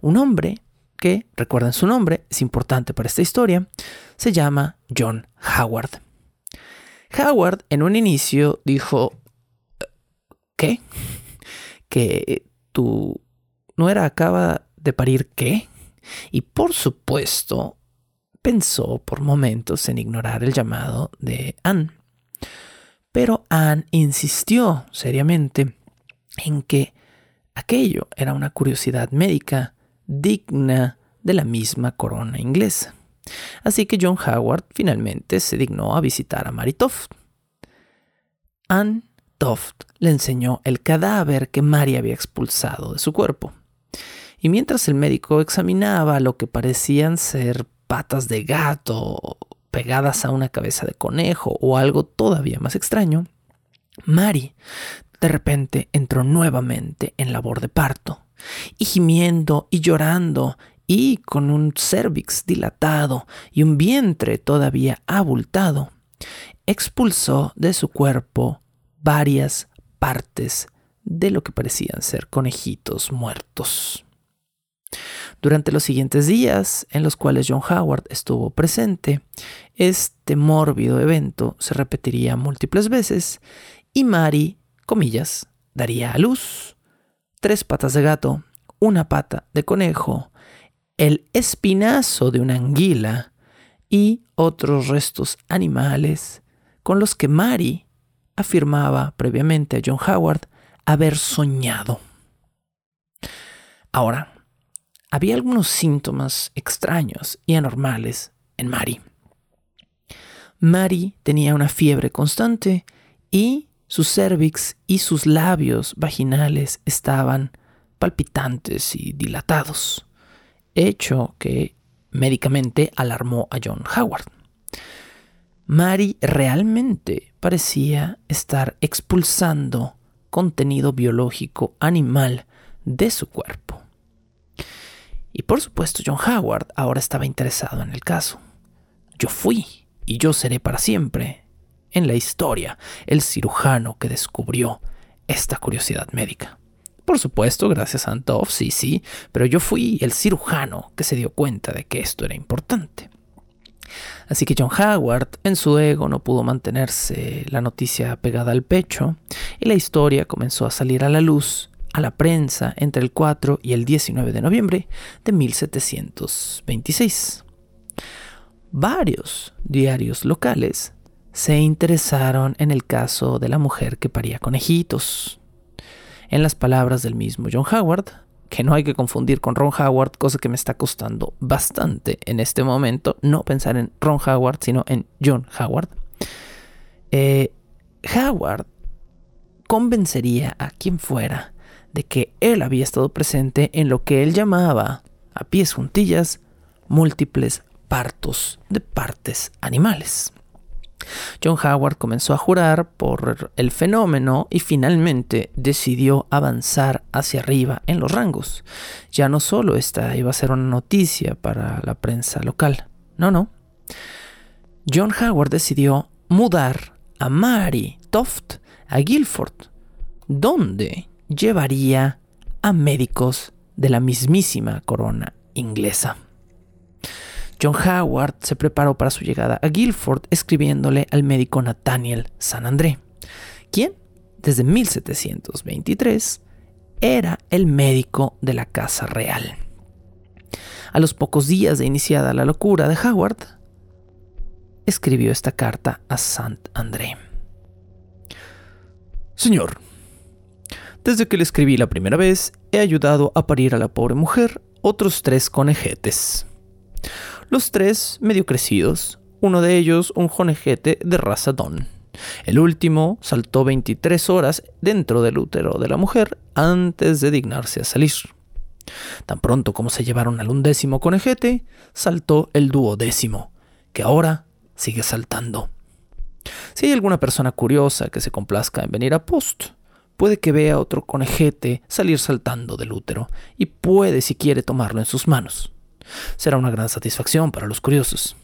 Un hombre que, recuerden su nombre, es importante para esta historia, se llama John Howard. Howard en un inicio dijo, ¿qué? ¿Que tu nuera acaba de parir qué? Y por supuesto, pensó por momentos en ignorar el llamado de Anne. Pero Anne insistió seriamente en que aquello era una curiosidad médica digna de la misma corona inglesa. Así que John Howard finalmente se dignó a visitar a Mary Toft. Anne Toft le enseñó el cadáver que Mary había expulsado de su cuerpo. Y mientras el médico examinaba lo que parecían ser patas de gato pegadas a una cabeza de conejo o algo todavía más extraño, Mary de repente entró nuevamente en labor de parto, y gimiendo y llorando y con un cervix dilatado y un vientre todavía abultado, expulsó de su cuerpo varias partes de lo que parecían ser conejitos muertos. Durante los siguientes días, en los cuales John Howard estuvo presente, este mórbido evento se repetiría múltiples veces y Mary, comillas, daría a luz tres patas de gato, una pata de conejo, el espinazo de una anguila y otros restos animales con los que Mary afirmaba previamente a John Howard haber soñado. Ahora, había algunos síntomas extraños y anormales en Mary. Mary tenía una fiebre constante y su cervix y sus labios vaginales estaban palpitantes y dilatados, hecho que médicamente alarmó a John Howard. Mary realmente parecía estar expulsando contenido biológico animal de su cuerpo. Y por supuesto John Howard ahora estaba interesado en el caso. Yo fui, y yo seré para siempre, en la historia, el cirujano que descubrió esta curiosidad médica. Por supuesto, gracias a Antov, sí, sí, pero yo fui el cirujano que se dio cuenta de que esto era importante. Así que John Howard, en su ego, no pudo mantenerse la noticia pegada al pecho y la historia comenzó a salir a la luz a la prensa entre el 4 y el 19 de noviembre de 1726. Varios diarios locales se interesaron en el caso de la mujer que paría conejitos. En las palabras del mismo John Howard, que no hay que confundir con Ron Howard, cosa que me está costando bastante en este momento, no pensar en Ron Howard, sino en John Howard. Eh, Howard convencería a quien fuera de que él había estado presente en lo que él llamaba, a pies juntillas, múltiples partos de partes animales. John Howard comenzó a jurar por el fenómeno y finalmente decidió avanzar hacia arriba en los rangos. Ya no solo esta iba a ser una noticia para la prensa local, no, no. John Howard decidió mudar a Mary Toft a Guilford, donde llevaría a médicos de la mismísima corona inglesa. John Howard se preparó para su llegada a Guilford escribiéndole al médico Nathaniel San André, quien, desde 1723, era el médico de la Casa Real. A los pocos días de iniciada la locura de Howard, escribió esta carta a Sant André. Señor, desde que le escribí la primera vez, he ayudado a parir a la pobre mujer otros tres conejetes. Los tres medio crecidos, uno de ellos un conejete de raza Don. El último saltó 23 horas dentro del útero de la mujer antes de dignarse a salir. Tan pronto como se llevaron al undécimo conejete, saltó el duodécimo, que ahora sigue saltando. Si hay alguna persona curiosa que se complazca en venir a Post, puede que vea otro conejete salir saltando del útero y puede si quiere tomarlo en sus manos. Será una gran satisfacción para los curiosos.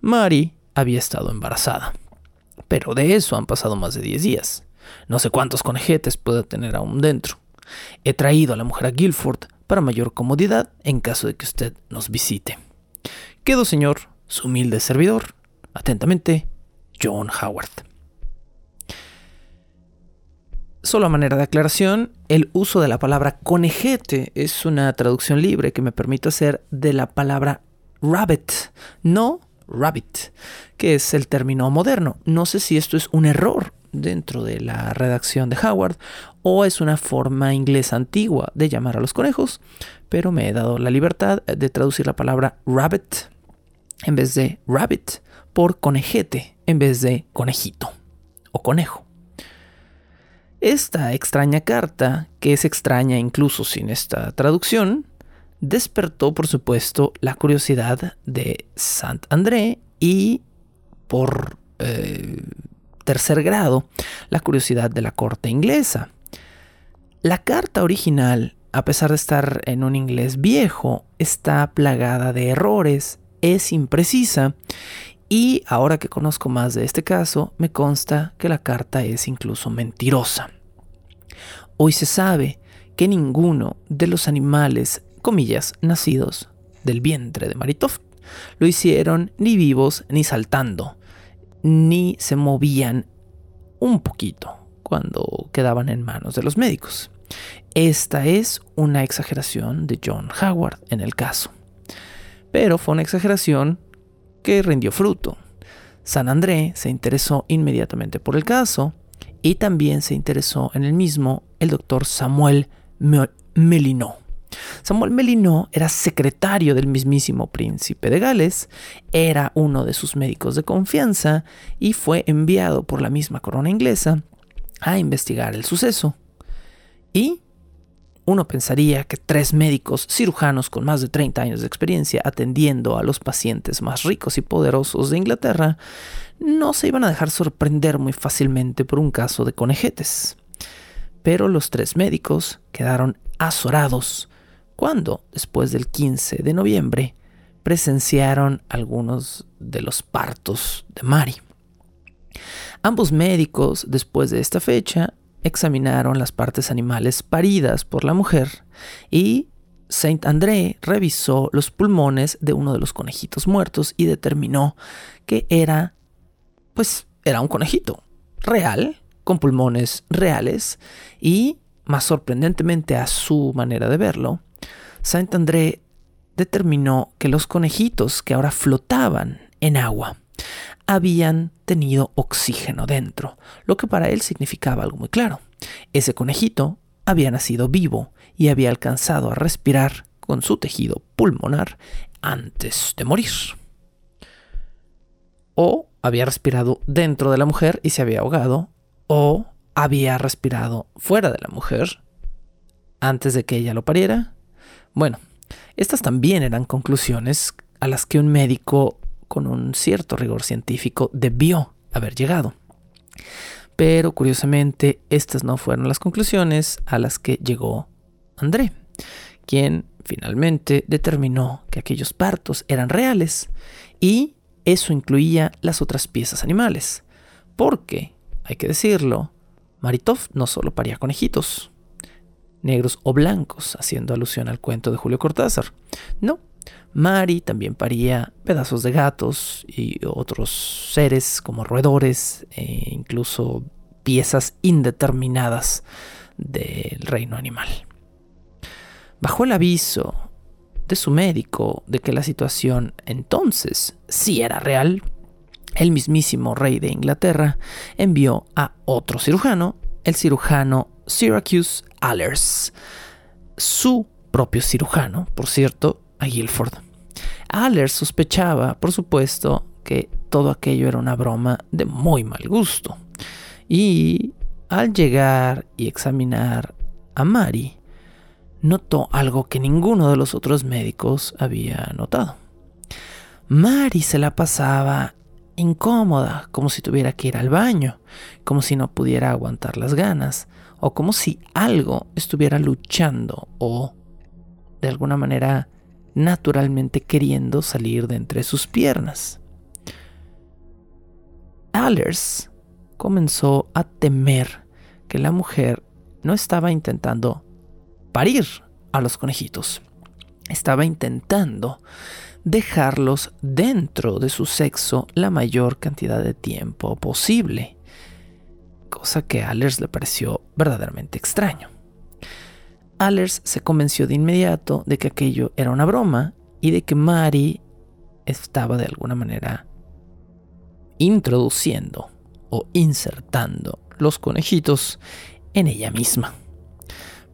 Mary había estado embarazada, pero de eso han pasado más de 10 días. No sé cuántos conejetes puede tener aún dentro. He traído a la mujer a Guilford para mayor comodidad en caso de que usted nos visite. Quedo, señor, su humilde servidor. Atentamente, John Howard. Solo a manera de aclaración, el uso de la palabra conejete es una traducción libre que me permite hacer de la palabra rabbit, no rabbit, que es el término moderno. No sé si esto es un error dentro de la redacción de Howard o es una forma inglesa antigua de llamar a los conejos, pero me he dado la libertad de traducir la palabra rabbit en vez de rabbit por conejete en vez de conejito o conejo. Esta extraña carta, que es extraña incluso sin esta traducción, despertó por supuesto la curiosidad de Saint André y por eh, tercer grado la curiosidad de la corte inglesa. La carta original, a pesar de estar en un inglés viejo, está plagada de errores, es imprecisa y ahora que conozco más de este caso, me consta que la carta es incluso mentirosa. Hoy se sabe que ninguno de los animales, comillas, nacidos del vientre de Maritov, lo hicieron ni vivos ni saltando, ni se movían un poquito cuando quedaban en manos de los médicos. Esta es una exageración de John Howard en el caso. Pero fue una exageración que rindió fruto. San André se interesó inmediatamente por el caso y también se interesó en el mismo el doctor Samuel Melinot. Samuel Melinot era secretario del mismísimo príncipe de Gales, era uno de sus médicos de confianza y fue enviado por la misma corona inglesa a investigar el suceso. Y uno pensaría que tres médicos cirujanos con más de 30 años de experiencia atendiendo a los pacientes más ricos y poderosos de Inglaterra no se iban a dejar sorprender muy fácilmente por un caso de conejetes. Pero los tres médicos quedaron azorados cuando, después del 15 de noviembre, presenciaron algunos de los partos de Mary. Ambos médicos, después de esta fecha, examinaron las partes animales paridas por la mujer y Saint André revisó los pulmones de uno de los conejitos muertos y determinó que era, pues, era un conejito real, con pulmones reales y, más sorprendentemente a su manera de verlo, Saint André determinó que los conejitos que ahora flotaban en agua habían tenido oxígeno dentro, lo que para él significaba algo muy claro. Ese conejito había nacido vivo y había alcanzado a respirar con su tejido pulmonar antes de morir. O había respirado dentro de la mujer y se había ahogado, o había respirado fuera de la mujer antes de que ella lo pariera. Bueno, estas también eran conclusiones a las que un médico con un cierto rigor científico debió haber llegado. Pero curiosamente, estas no fueron las conclusiones a las que llegó André, quien finalmente determinó que aquellos partos eran reales y eso incluía las otras piezas animales. Porque, hay que decirlo, Maritov no solo paría conejitos, negros o blancos, haciendo alusión al cuento de Julio Cortázar. No, Mari también paría pedazos de gatos y otros seres como roedores e incluso piezas indeterminadas del reino animal. Bajo el aviso de su médico de que la situación entonces sí era real, el mismísimo rey de Inglaterra envió a otro cirujano, el cirujano Syracuse Allers, su propio cirujano, por cierto, a Guilford. Allers sospechaba, por supuesto, que todo aquello era una broma de muy mal gusto. Y al llegar y examinar a Mary, notó algo que ninguno de los otros médicos había notado. Mary se la pasaba incómoda, como si tuviera que ir al baño, como si no pudiera aguantar las ganas, o como si algo estuviera luchando o de alguna manera naturalmente queriendo salir de entre sus piernas. Allers comenzó a temer que la mujer no estaba intentando parir a los conejitos, estaba intentando dejarlos dentro de su sexo la mayor cantidad de tiempo posible, cosa que a Allers le pareció verdaderamente extraño. Allers se convenció de inmediato de que aquello era una broma y de que Mary estaba de alguna manera introduciendo o insertando los conejitos en ella misma.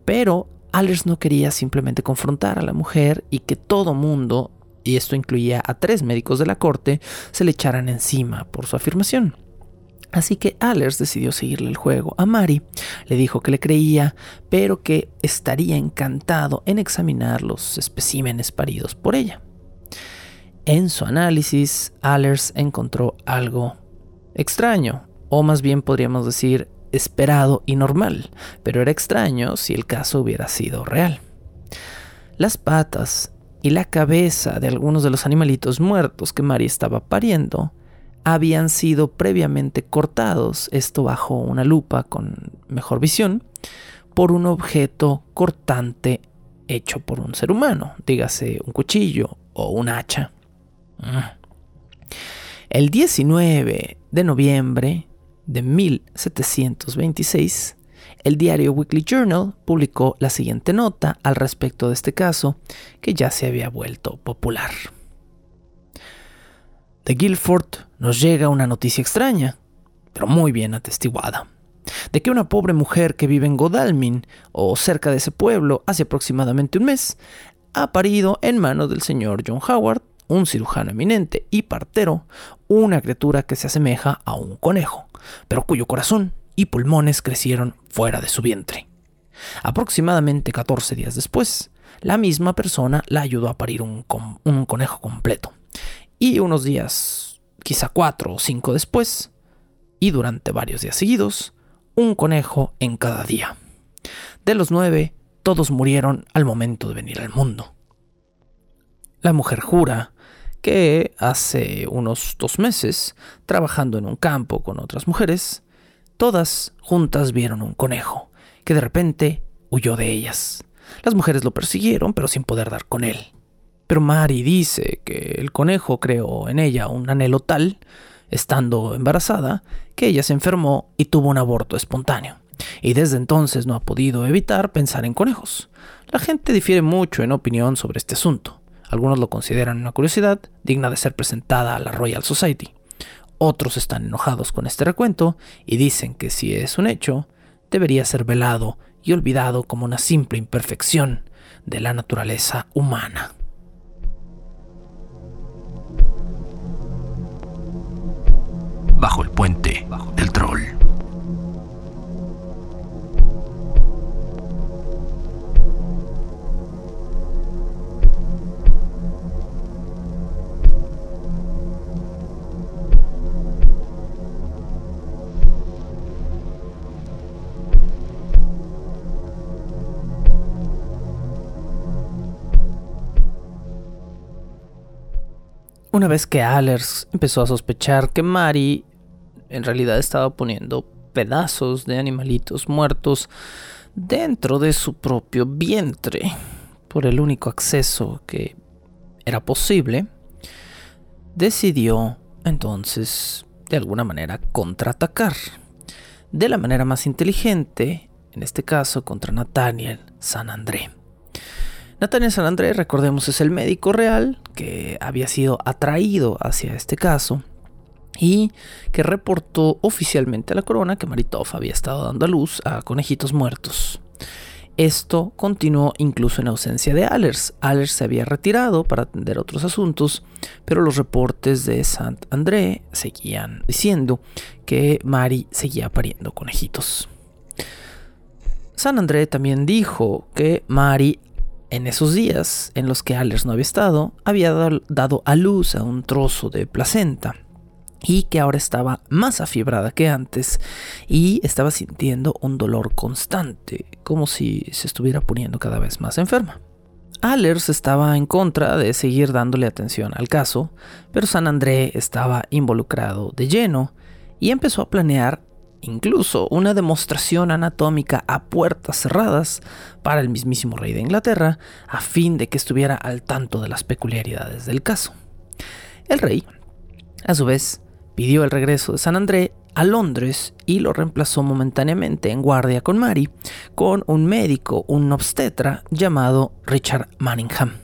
Pero Allers no quería simplemente confrontar a la mujer y que todo mundo, y esto incluía a tres médicos de la corte, se le echaran encima por su afirmación. Así que Allers decidió seguirle el juego a Mary. Le dijo que le creía, pero que estaría encantado en examinar los especímenes paridos por ella. En su análisis, Allers encontró algo extraño, o más bien podríamos decir esperado y normal, pero era extraño si el caso hubiera sido real. Las patas y la cabeza de algunos de los animalitos muertos que Mary estaba pariendo habían sido previamente cortados, esto bajo una lupa con mejor visión, por un objeto cortante hecho por un ser humano, dígase un cuchillo o un hacha. Mm. El 19 de noviembre de 1726, el diario Weekly Journal publicó la siguiente nota al respecto de este caso que ya se había vuelto popular. De Guilford nos llega una noticia extraña, pero muy bien atestiguada, de que una pobre mujer que vive en Godalming o cerca de ese pueblo hace aproximadamente un mes ha parido en manos del señor John Howard, un cirujano eminente y partero, una criatura que se asemeja a un conejo, pero cuyo corazón y pulmones crecieron fuera de su vientre. Aproximadamente 14 días después, la misma persona la ayudó a parir un, un conejo completo, y unos días, quizá cuatro o cinco después, y durante varios días seguidos, un conejo en cada día. De los nueve, todos murieron al momento de venir al mundo. La mujer jura que hace unos dos meses, trabajando en un campo con otras mujeres, todas juntas vieron un conejo, que de repente huyó de ellas. Las mujeres lo persiguieron, pero sin poder dar con él. Pero Mari dice que el conejo creó en ella un anhelo tal, estando embarazada, que ella se enfermó y tuvo un aborto espontáneo. Y desde entonces no ha podido evitar pensar en conejos. La gente difiere mucho en opinión sobre este asunto. Algunos lo consideran una curiosidad digna de ser presentada a la Royal Society. Otros están enojados con este recuento y dicen que si es un hecho, debería ser velado y olvidado como una simple imperfección de la naturaleza humana. bajo el puente del troll. Una vez que Allers empezó a sospechar que Mari en realidad estaba poniendo pedazos de animalitos muertos dentro de su propio vientre por el único acceso que era posible, decidió entonces de alguna manera contraatacar. De la manera más inteligente, en este caso contra Nathaniel San André. Nathaniel San André, recordemos, es el médico real que había sido atraído hacia este caso y que reportó oficialmente a la corona que Maritov había estado dando a luz a conejitos muertos. Esto continuó incluso en ausencia de Allers. Allers se había retirado para atender otros asuntos, pero los reportes de Saint André seguían diciendo que Mari seguía pariendo conejitos. San André también dijo que Mari, en esos días en los que Allers no había estado, había dado a luz a un trozo de placenta y que ahora estaba más afibrada que antes y estaba sintiendo un dolor constante, como si se estuviera poniendo cada vez más enferma. Allers estaba en contra de seguir dándole atención al caso, pero San André estaba involucrado de lleno y empezó a planear incluso una demostración anatómica a puertas cerradas para el mismísimo rey de Inglaterra, a fin de que estuviera al tanto de las peculiaridades del caso. El rey, a su vez, pidió el regreso de San André a Londres y lo reemplazó momentáneamente en guardia con Mary con un médico, un obstetra llamado Richard Manningham.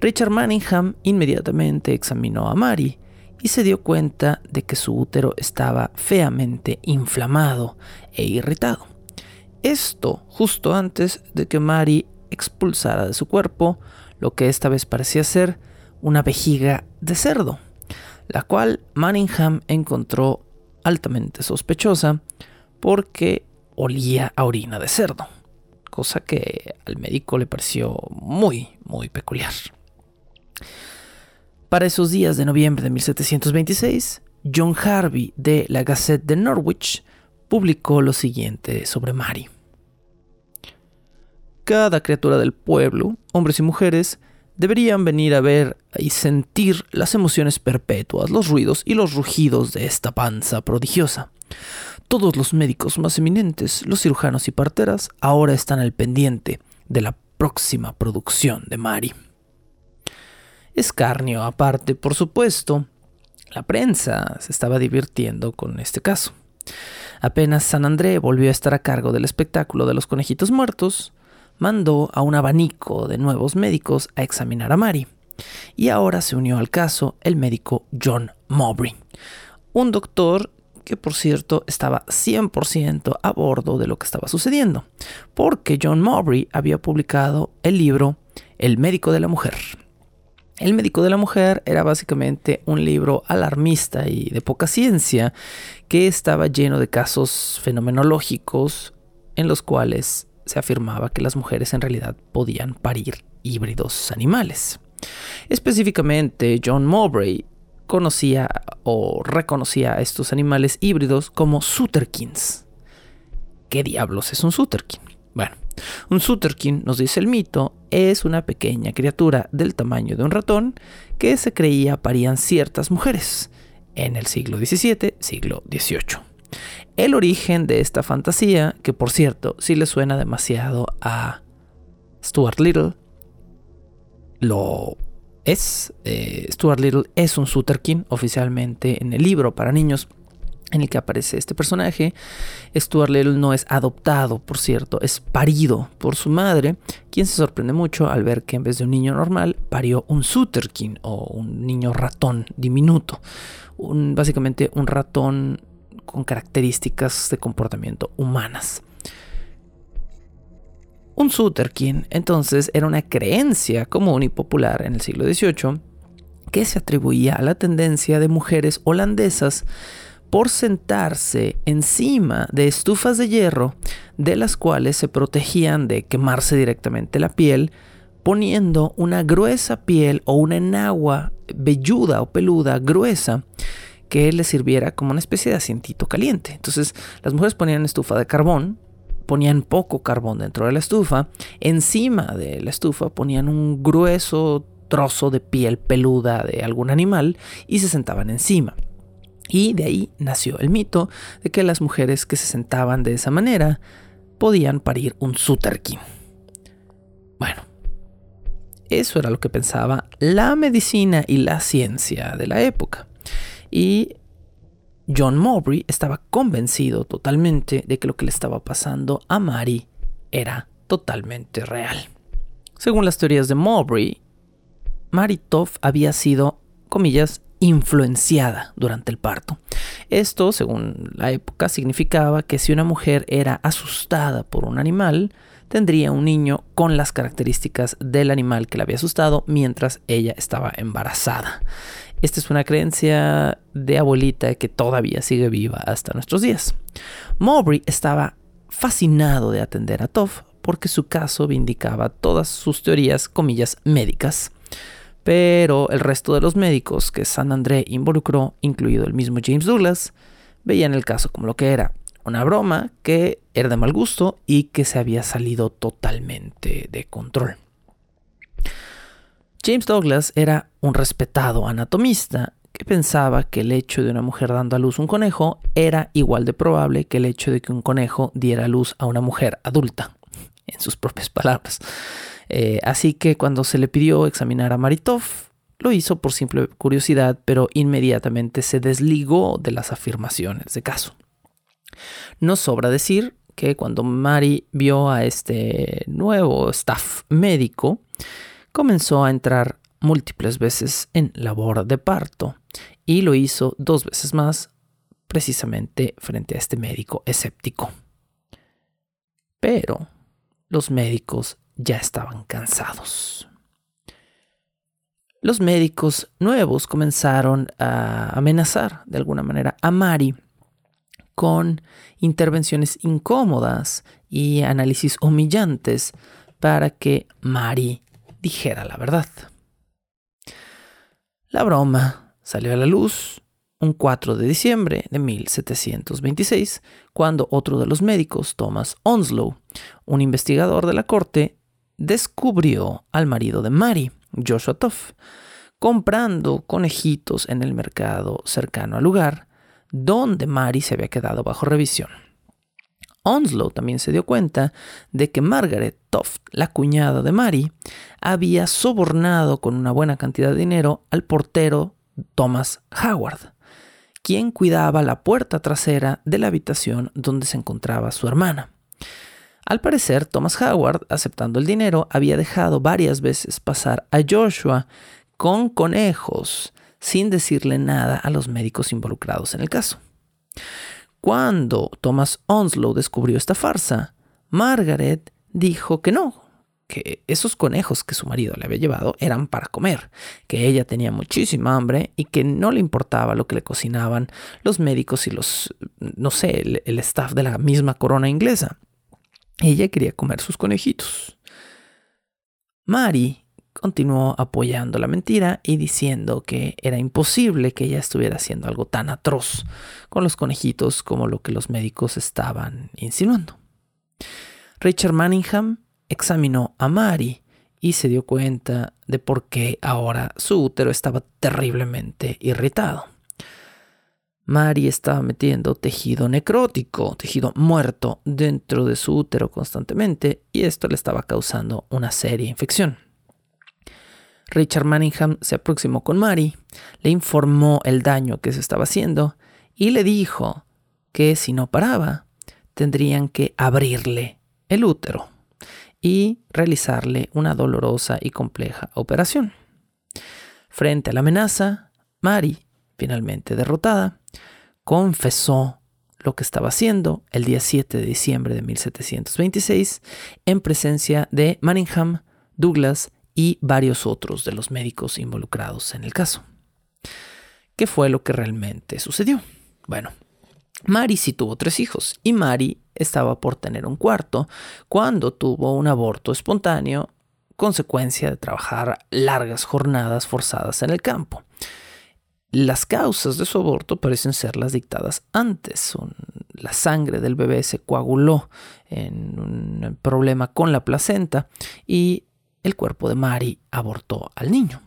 Richard Manningham inmediatamente examinó a Mary y se dio cuenta de que su útero estaba feamente inflamado e irritado. Esto justo antes de que Mary expulsara de su cuerpo lo que esta vez parecía ser una vejiga de cerdo la cual Manningham encontró altamente sospechosa porque olía a orina de cerdo, cosa que al médico le pareció muy, muy peculiar. Para esos días de noviembre de 1726, John Harvey de la Gazette de Norwich publicó lo siguiente sobre Mary. Cada criatura del pueblo, hombres y mujeres, deberían venir a ver y sentir las emociones perpetuas, los ruidos y los rugidos de esta panza prodigiosa. Todos los médicos más eminentes, los cirujanos y parteras, ahora están al pendiente de la próxima producción de Mari. Escarnio aparte, por supuesto, la prensa se estaba divirtiendo con este caso. Apenas San André volvió a estar a cargo del espectáculo de los conejitos muertos, mandó a un abanico de nuevos médicos a examinar a Mary. Y ahora se unió al caso el médico John Mowbray, un doctor que por cierto estaba 100% a bordo de lo que estaba sucediendo, porque John Mowbray había publicado el libro El médico de la mujer. El médico de la mujer era básicamente un libro alarmista y de poca ciencia que estaba lleno de casos fenomenológicos en los cuales se afirmaba que las mujeres en realidad podían parir híbridos animales. Específicamente, John Mowbray conocía o reconocía a estos animales híbridos como Sutterkins. ¿Qué diablos es un Sutterkin? Bueno, un Sutterkin, nos dice el mito, es una pequeña criatura del tamaño de un ratón que se creía parían ciertas mujeres en el siglo XVII, siglo XVIII el origen de esta fantasía, que por cierto, si le suena demasiado a Stuart Little, lo es. Eh, Stuart Little es un Sutterkin oficialmente en el libro para niños en el que aparece este personaje. Stuart Little no es adoptado, por cierto, es parido por su madre, quien se sorprende mucho al ver que en vez de un niño normal parió un Sutterkin o un niño ratón diminuto. Un, básicamente un ratón con características de comportamiento humanas. Un Sutterkin entonces era una creencia común y popular en el siglo XVIII que se atribuía a la tendencia de mujeres holandesas por sentarse encima de estufas de hierro de las cuales se protegían de quemarse directamente la piel poniendo una gruesa piel o una enagua velluda o peluda gruesa que le sirviera como una especie de asientito caliente. Entonces las mujeres ponían estufa de carbón, ponían poco carbón dentro de la estufa, encima de la estufa ponían un grueso trozo de piel peluda de algún animal y se sentaban encima. Y de ahí nació el mito de que las mujeres que se sentaban de esa manera podían parir un Suterkin. Bueno, eso era lo que pensaba la medicina y la ciencia de la época. Y John Mowbray estaba convencido totalmente de que lo que le estaba pasando a Mary era totalmente real. Según las teorías de Mowbray, Mary Toff había sido, comillas, influenciada durante el parto. Esto, según la época, significaba que si una mujer era asustada por un animal, tendría un niño con las características del animal que la había asustado mientras ella estaba embarazada. Esta es una creencia de abuelita que todavía sigue viva hasta nuestros días. Mowbray estaba fascinado de atender a Toff porque su caso vindicaba todas sus teorías, comillas, médicas. Pero el resto de los médicos que San André involucró, incluido el mismo James Douglas, veían el caso como lo que era, una broma que era de mal gusto y que se había salido totalmente de control. James Douglas era un respetado anatomista que pensaba que el hecho de una mujer dando a luz un conejo era igual de probable que el hecho de que un conejo diera a luz a una mujer adulta, en sus propias palabras. Eh, así que cuando se le pidió examinar a Maritov, lo hizo por simple curiosidad, pero inmediatamente se desligó de las afirmaciones de caso. No sobra decir que cuando Mari vio a este nuevo staff médico, comenzó a entrar múltiples veces en labor de parto y lo hizo dos veces más precisamente frente a este médico escéptico. Pero los médicos ya estaban cansados. Los médicos nuevos comenzaron a amenazar de alguna manera a Mari con intervenciones incómodas y análisis humillantes para que Mari dijera la verdad. La broma salió a la luz un 4 de diciembre de 1726, cuando otro de los médicos, Thomas Onslow, un investigador de la corte, descubrió al marido de Mary, Joshua Toff, comprando conejitos en el mercado cercano al lugar donde Mary se había quedado bajo revisión. Onslow también se dio cuenta de que Margaret Toft, la cuñada de Mary, había sobornado con una buena cantidad de dinero al portero Thomas Howard, quien cuidaba la puerta trasera de la habitación donde se encontraba su hermana. Al parecer, Thomas Howard, aceptando el dinero, había dejado varias veces pasar a Joshua con conejos sin decirle nada a los médicos involucrados en el caso. Cuando Thomas Onslow descubrió esta farsa, Margaret dijo que no, que esos conejos que su marido le había llevado eran para comer, que ella tenía muchísima hambre y que no le importaba lo que le cocinaban los médicos y los, no sé, el, staff de la misma corona inglesa. Ella quería comer sus conejitos. Mary continuó apoyando la mentira y diciendo que era imposible que ella estuviera haciendo algo tan atroz con los conejitos como lo que los médicos estaban insinuando. Richard Manningham examinó a Mary y se dio cuenta de por qué ahora su útero estaba terriblemente irritado. Mary estaba metiendo tejido necrótico, tejido muerto, dentro de su útero constantemente y esto le estaba causando una seria infección. Richard Manningham se aproximó con Mary, le informó el daño que se estaba haciendo y le dijo que si no paraba, tendrían que abrirle el útero y realizarle una dolorosa y compleja operación. Frente a la amenaza, Mary, finalmente derrotada, confesó lo que estaba haciendo el día 7 de diciembre de 1726 en presencia de Manningham, Douglas y varios otros de los médicos involucrados en el caso. ¿Qué fue lo que realmente sucedió? Bueno, Mary sí tuvo tres hijos y Mary estaba por tener un cuarto cuando tuvo un aborto espontáneo, consecuencia de trabajar largas jornadas forzadas en el campo. Las causas de su aborto parecen ser las dictadas antes. La sangre del bebé se coaguló en un problema con la placenta y el cuerpo de Mari abortó al niño.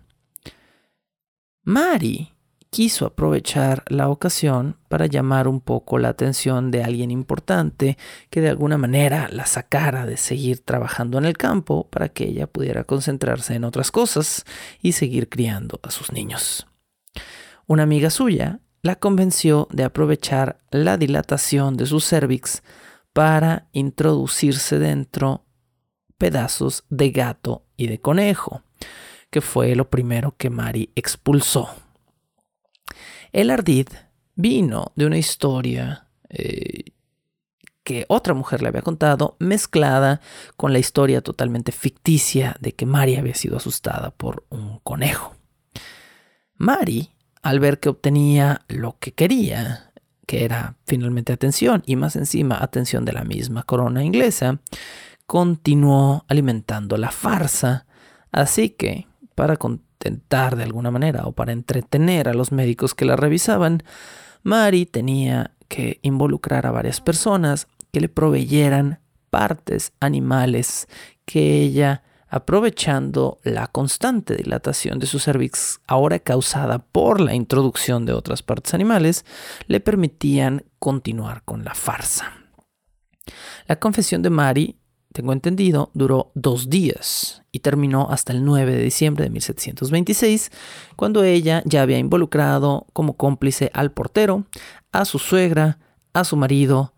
Mari quiso aprovechar la ocasión para llamar un poco la atención de alguien importante que de alguna manera la sacara de seguir trabajando en el campo para que ella pudiera concentrarse en otras cosas y seguir criando a sus niños. Una amiga suya la convenció de aprovechar la dilatación de su cervix para introducirse dentro pedazos de gato y de conejo, que fue lo primero que Mari expulsó. El ardid vino de una historia eh, que otra mujer le había contado, mezclada con la historia totalmente ficticia de que Mari había sido asustada por un conejo. Mari, al ver que obtenía lo que quería, que era finalmente atención y más encima atención de la misma corona inglesa, continuó alimentando la farsa, así que, para contentar de alguna manera o para entretener a los médicos que la revisaban, Mari tenía que involucrar a varias personas que le proveyeran partes animales que ella, aprovechando la constante dilatación de su cervix, ahora causada por la introducción de otras partes animales, le permitían continuar con la farsa. La confesión de Mari tengo entendido, duró dos días y terminó hasta el 9 de diciembre de 1726, cuando ella ya había involucrado como cómplice al portero, a su suegra, a su marido,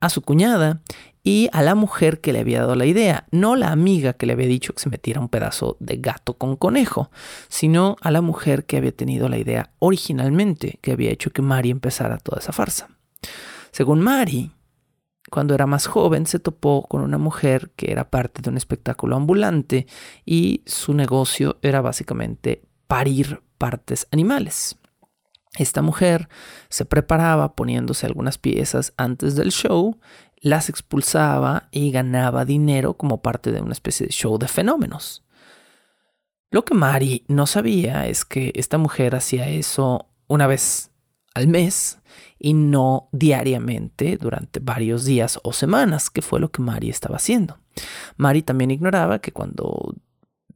a su cuñada y a la mujer que le había dado la idea, no la amiga que le había dicho que se metiera un pedazo de gato con conejo, sino a la mujer que había tenido la idea originalmente, que había hecho que Mari empezara toda esa farsa. Según Mari, cuando era más joven se topó con una mujer que era parte de un espectáculo ambulante y su negocio era básicamente parir partes animales. Esta mujer se preparaba poniéndose algunas piezas antes del show, las expulsaba y ganaba dinero como parte de una especie de show de fenómenos. Lo que Mari no sabía es que esta mujer hacía eso una vez al mes y no diariamente durante varios días o semanas, que fue lo que Mari estaba haciendo. Mari también ignoraba que cuando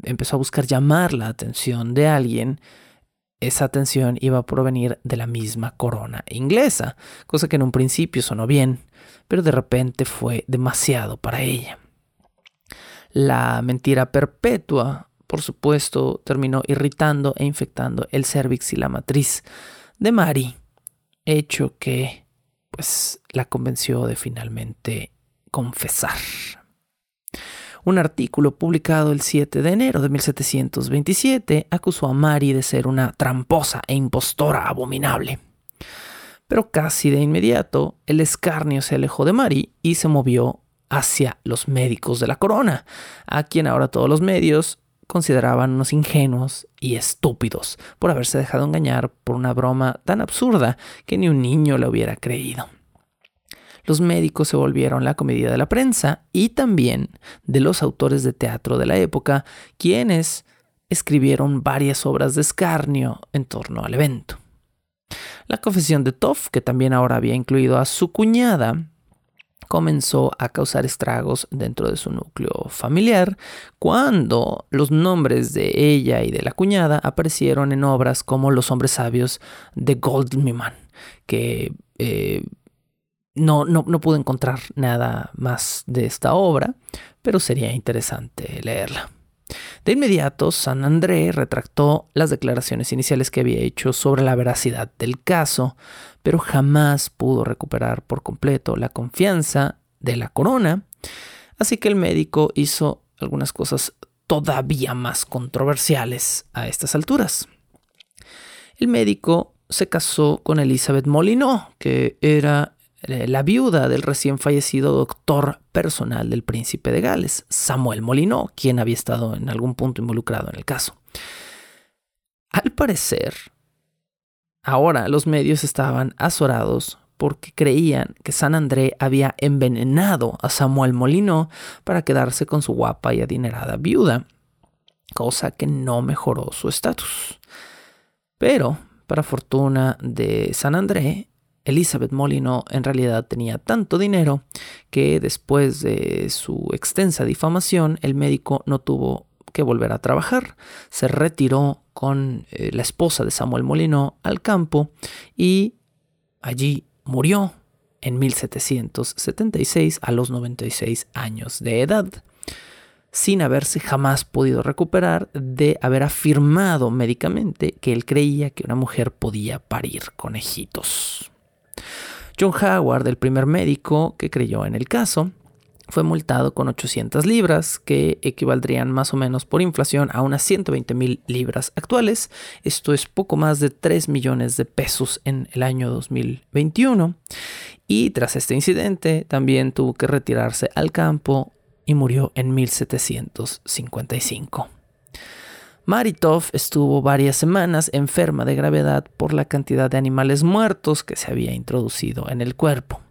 empezó a buscar llamar la atención de alguien, esa atención iba a provenir de la misma corona inglesa, cosa que en un principio sonó bien, pero de repente fue demasiado para ella. La mentira perpetua, por supuesto, terminó irritando e infectando el cervix y la matriz de Mari, hecho que pues la convenció de finalmente confesar. Un artículo publicado el 7 de enero de 1727 acusó a Mari de ser una tramposa e impostora abominable. Pero casi de inmediato el escarnio se alejó de Mari y se movió hacia los médicos de la corona, a quien ahora todos los medios consideraban unos ingenuos y estúpidos por haberse dejado engañar por una broma tan absurda que ni un niño la hubiera creído. Los médicos se volvieron la comedia de la prensa y también de los autores de teatro de la época, quienes escribieron varias obras de escarnio en torno al evento. La confesión de Toff, que también ahora había incluido a su cuñada, comenzó a causar estragos dentro de su núcleo familiar cuando los nombres de ella y de la cuñada aparecieron en obras como Los hombres sabios de Goldman, que eh, no, no, no pude encontrar nada más de esta obra, pero sería interesante leerla. De inmediato, San André retractó las declaraciones iniciales que había hecho sobre la veracidad del caso, pero jamás pudo recuperar por completo la confianza de la corona, así que el médico hizo algunas cosas todavía más controversiales a estas alturas. El médico se casó con Elizabeth Molyneux, que era eh, la viuda del recién fallecido doctor personal del príncipe de Gales, Samuel Molyneux, quien había estado en algún punto involucrado en el caso. Al parecer, ahora los medios estaban azorados porque creían que San André había envenenado a Samuel Molyneux para quedarse con su guapa y adinerada viuda, cosa que no mejoró su estatus. Pero, para fortuna de San André, Elizabeth Molino en realidad tenía tanto dinero que después de su extensa difamación el médico no tuvo que volver a trabajar. Se retiró con eh, la esposa de Samuel Molino al campo y allí murió en 1776 a los 96 años de edad, sin haberse jamás podido recuperar de haber afirmado médicamente que él creía que una mujer podía parir conejitos. John Howard, el primer médico que creyó en el caso, fue multado con 800 libras, que equivaldrían más o menos por inflación a unas 120 mil libras actuales. Esto es poco más de 3 millones de pesos en el año 2021. Y tras este incidente también tuvo que retirarse al campo y murió en 1755. Maritov estuvo varias semanas enferma de gravedad por la cantidad de animales muertos que se había introducido en el cuerpo.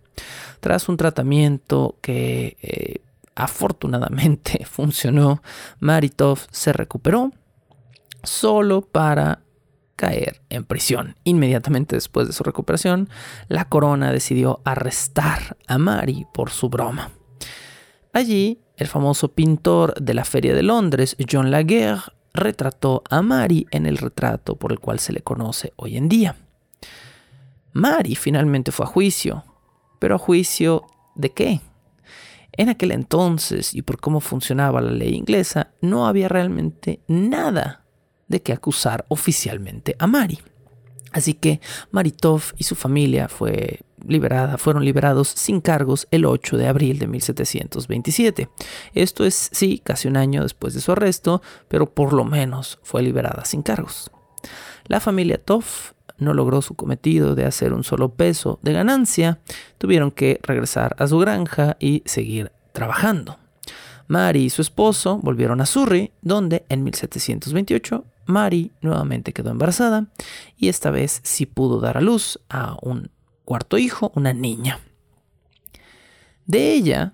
Tras un tratamiento que eh, afortunadamente funcionó, Maritov se recuperó solo para caer en prisión. Inmediatamente después de su recuperación, la corona decidió arrestar a Mari por su broma. Allí, el famoso pintor de la Feria de Londres, John Laguerre, retrató a Mari en el retrato por el cual se le conoce hoy en día. Mari finalmente fue a juicio, pero a juicio de qué? En aquel entonces, y por cómo funcionaba la ley inglesa, no había realmente nada de qué acusar oficialmente a Mari. Así que Maritov y su familia fue liberada, fueron liberados sin cargos el 8 de abril de 1727. Esto es, sí, casi un año después de su arresto, pero por lo menos fue liberada sin cargos. La familia Toff no logró su cometido de hacer un solo peso de ganancia, tuvieron que regresar a su granja y seguir trabajando. Mary y su esposo volvieron a Surrey, donde en 1728 Mary nuevamente quedó embarazada y esta vez sí pudo dar a luz a un cuarto hijo, una niña. De ella,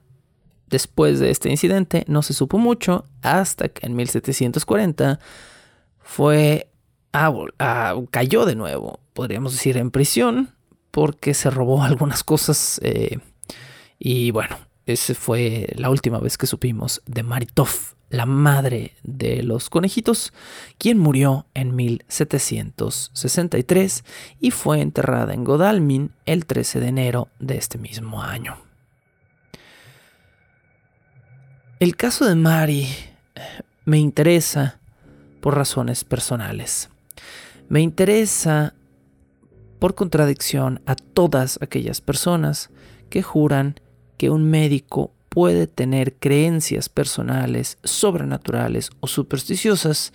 después de este incidente, no se supo mucho hasta que en 1740 fue cayó de nuevo, podríamos decir, en prisión porque se robó algunas cosas eh, y bueno, esa fue la última vez que supimos de Maritov, la madre de los conejitos, quien murió en 1763 y fue enterrada en Godalming el 13 de enero de este mismo año. El caso de Mari eh, me interesa por razones personales. Me interesa por contradicción a todas aquellas personas que juran que un médico puede tener creencias personales, sobrenaturales o supersticiosas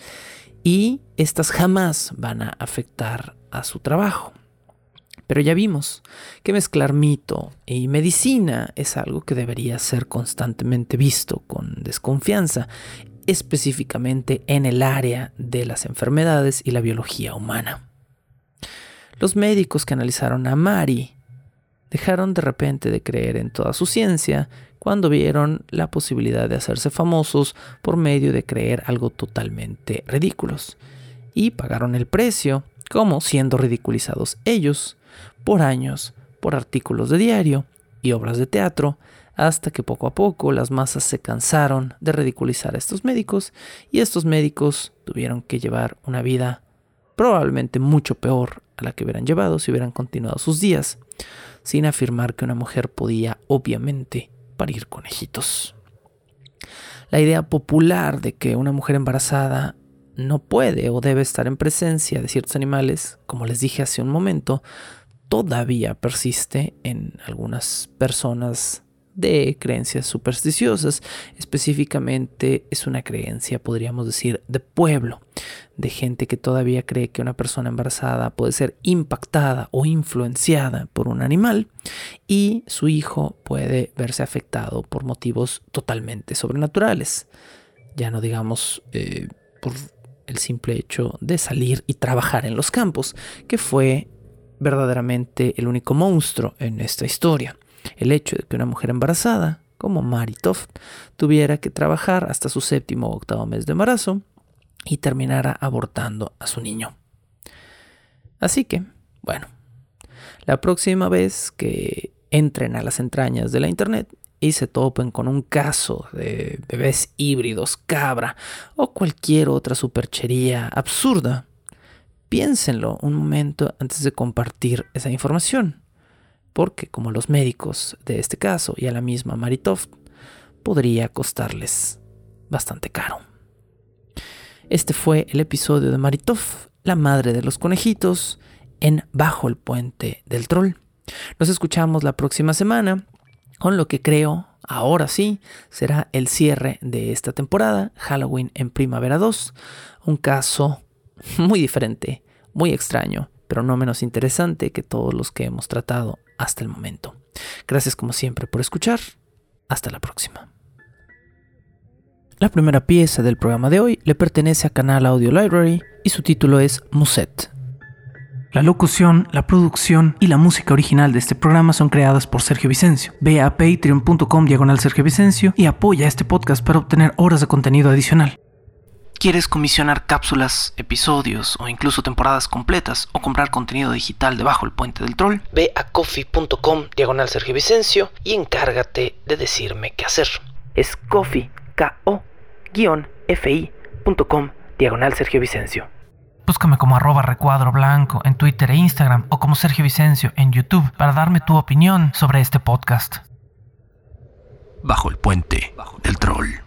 y estas jamás van a afectar a su trabajo. Pero ya vimos que mezclar mito y medicina es algo que debería ser constantemente visto con desconfianza, específicamente en el área de las enfermedades y la biología humana. Los médicos que analizaron a Mari dejaron de repente de creer en toda su ciencia cuando vieron la posibilidad de hacerse famosos por medio de creer algo totalmente ridículos. Y pagaron el precio, como siendo ridiculizados ellos, por años, por artículos de diario y obras de teatro, hasta que poco a poco las masas se cansaron de ridiculizar a estos médicos y estos médicos tuvieron que llevar una vida probablemente mucho peor a la que hubieran llevado si hubieran continuado sus días, sin afirmar que una mujer podía, obviamente, parir conejitos. La idea popular de que una mujer embarazada no puede o debe estar en presencia de ciertos animales, como les dije hace un momento, todavía persiste en algunas personas de creencias supersticiosas. Específicamente es una creencia, podríamos decir, de pueblo, de gente que todavía cree que una persona embarazada puede ser impactada o influenciada por un animal y su hijo puede verse afectado por motivos totalmente sobrenaturales. Ya no digamos eh, por el simple hecho de salir y trabajar en los campos, que fue verdaderamente el único monstruo en esta historia el hecho de que una mujer embarazada, como Maritov, tuviera que trabajar hasta su séptimo o octavo mes de embarazo y terminara abortando a su niño. Así que, bueno, la próxima vez que entren a las entrañas de la Internet y se topen con un caso de bebés híbridos, cabra o cualquier otra superchería absurda, piénsenlo un momento antes de compartir esa información, porque como los médicos de este caso y a la misma Maritov, podría costarles bastante caro. Este fue el episodio de Maritov, la madre de los conejitos, en Bajo el Puente del Troll. Nos escuchamos la próxima semana con lo que creo, ahora sí, será el cierre de esta temporada, Halloween en Primavera 2, un caso muy diferente, muy extraño, pero no menos interesante que todos los que hemos tratado hasta el momento. Gracias como siempre por escuchar. Hasta la próxima. La primera pieza del programa de hoy le pertenece a Canal Audio Library y su título es Muset. La locución, la producción y la música original de este programa son creadas por Sergio Vicencio. Ve a patreon.com diagonal Sergio Vicencio y apoya este podcast para obtener horas de contenido adicional. ¿Quieres comisionar cápsulas, episodios o incluso temporadas completas o comprar contenido digital debajo del puente del troll? Ve a coffee.com diagonal Sergio Vicencio y encárgate de decirme qué hacer. Es coffee, K-O-F-I.com diagonal Sergio Vicencio. Búscame como arroba recuadro blanco en Twitter e Instagram o como Sergio Vicencio en YouTube para darme tu opinión sobre este podcast. Bajo el puente del troll.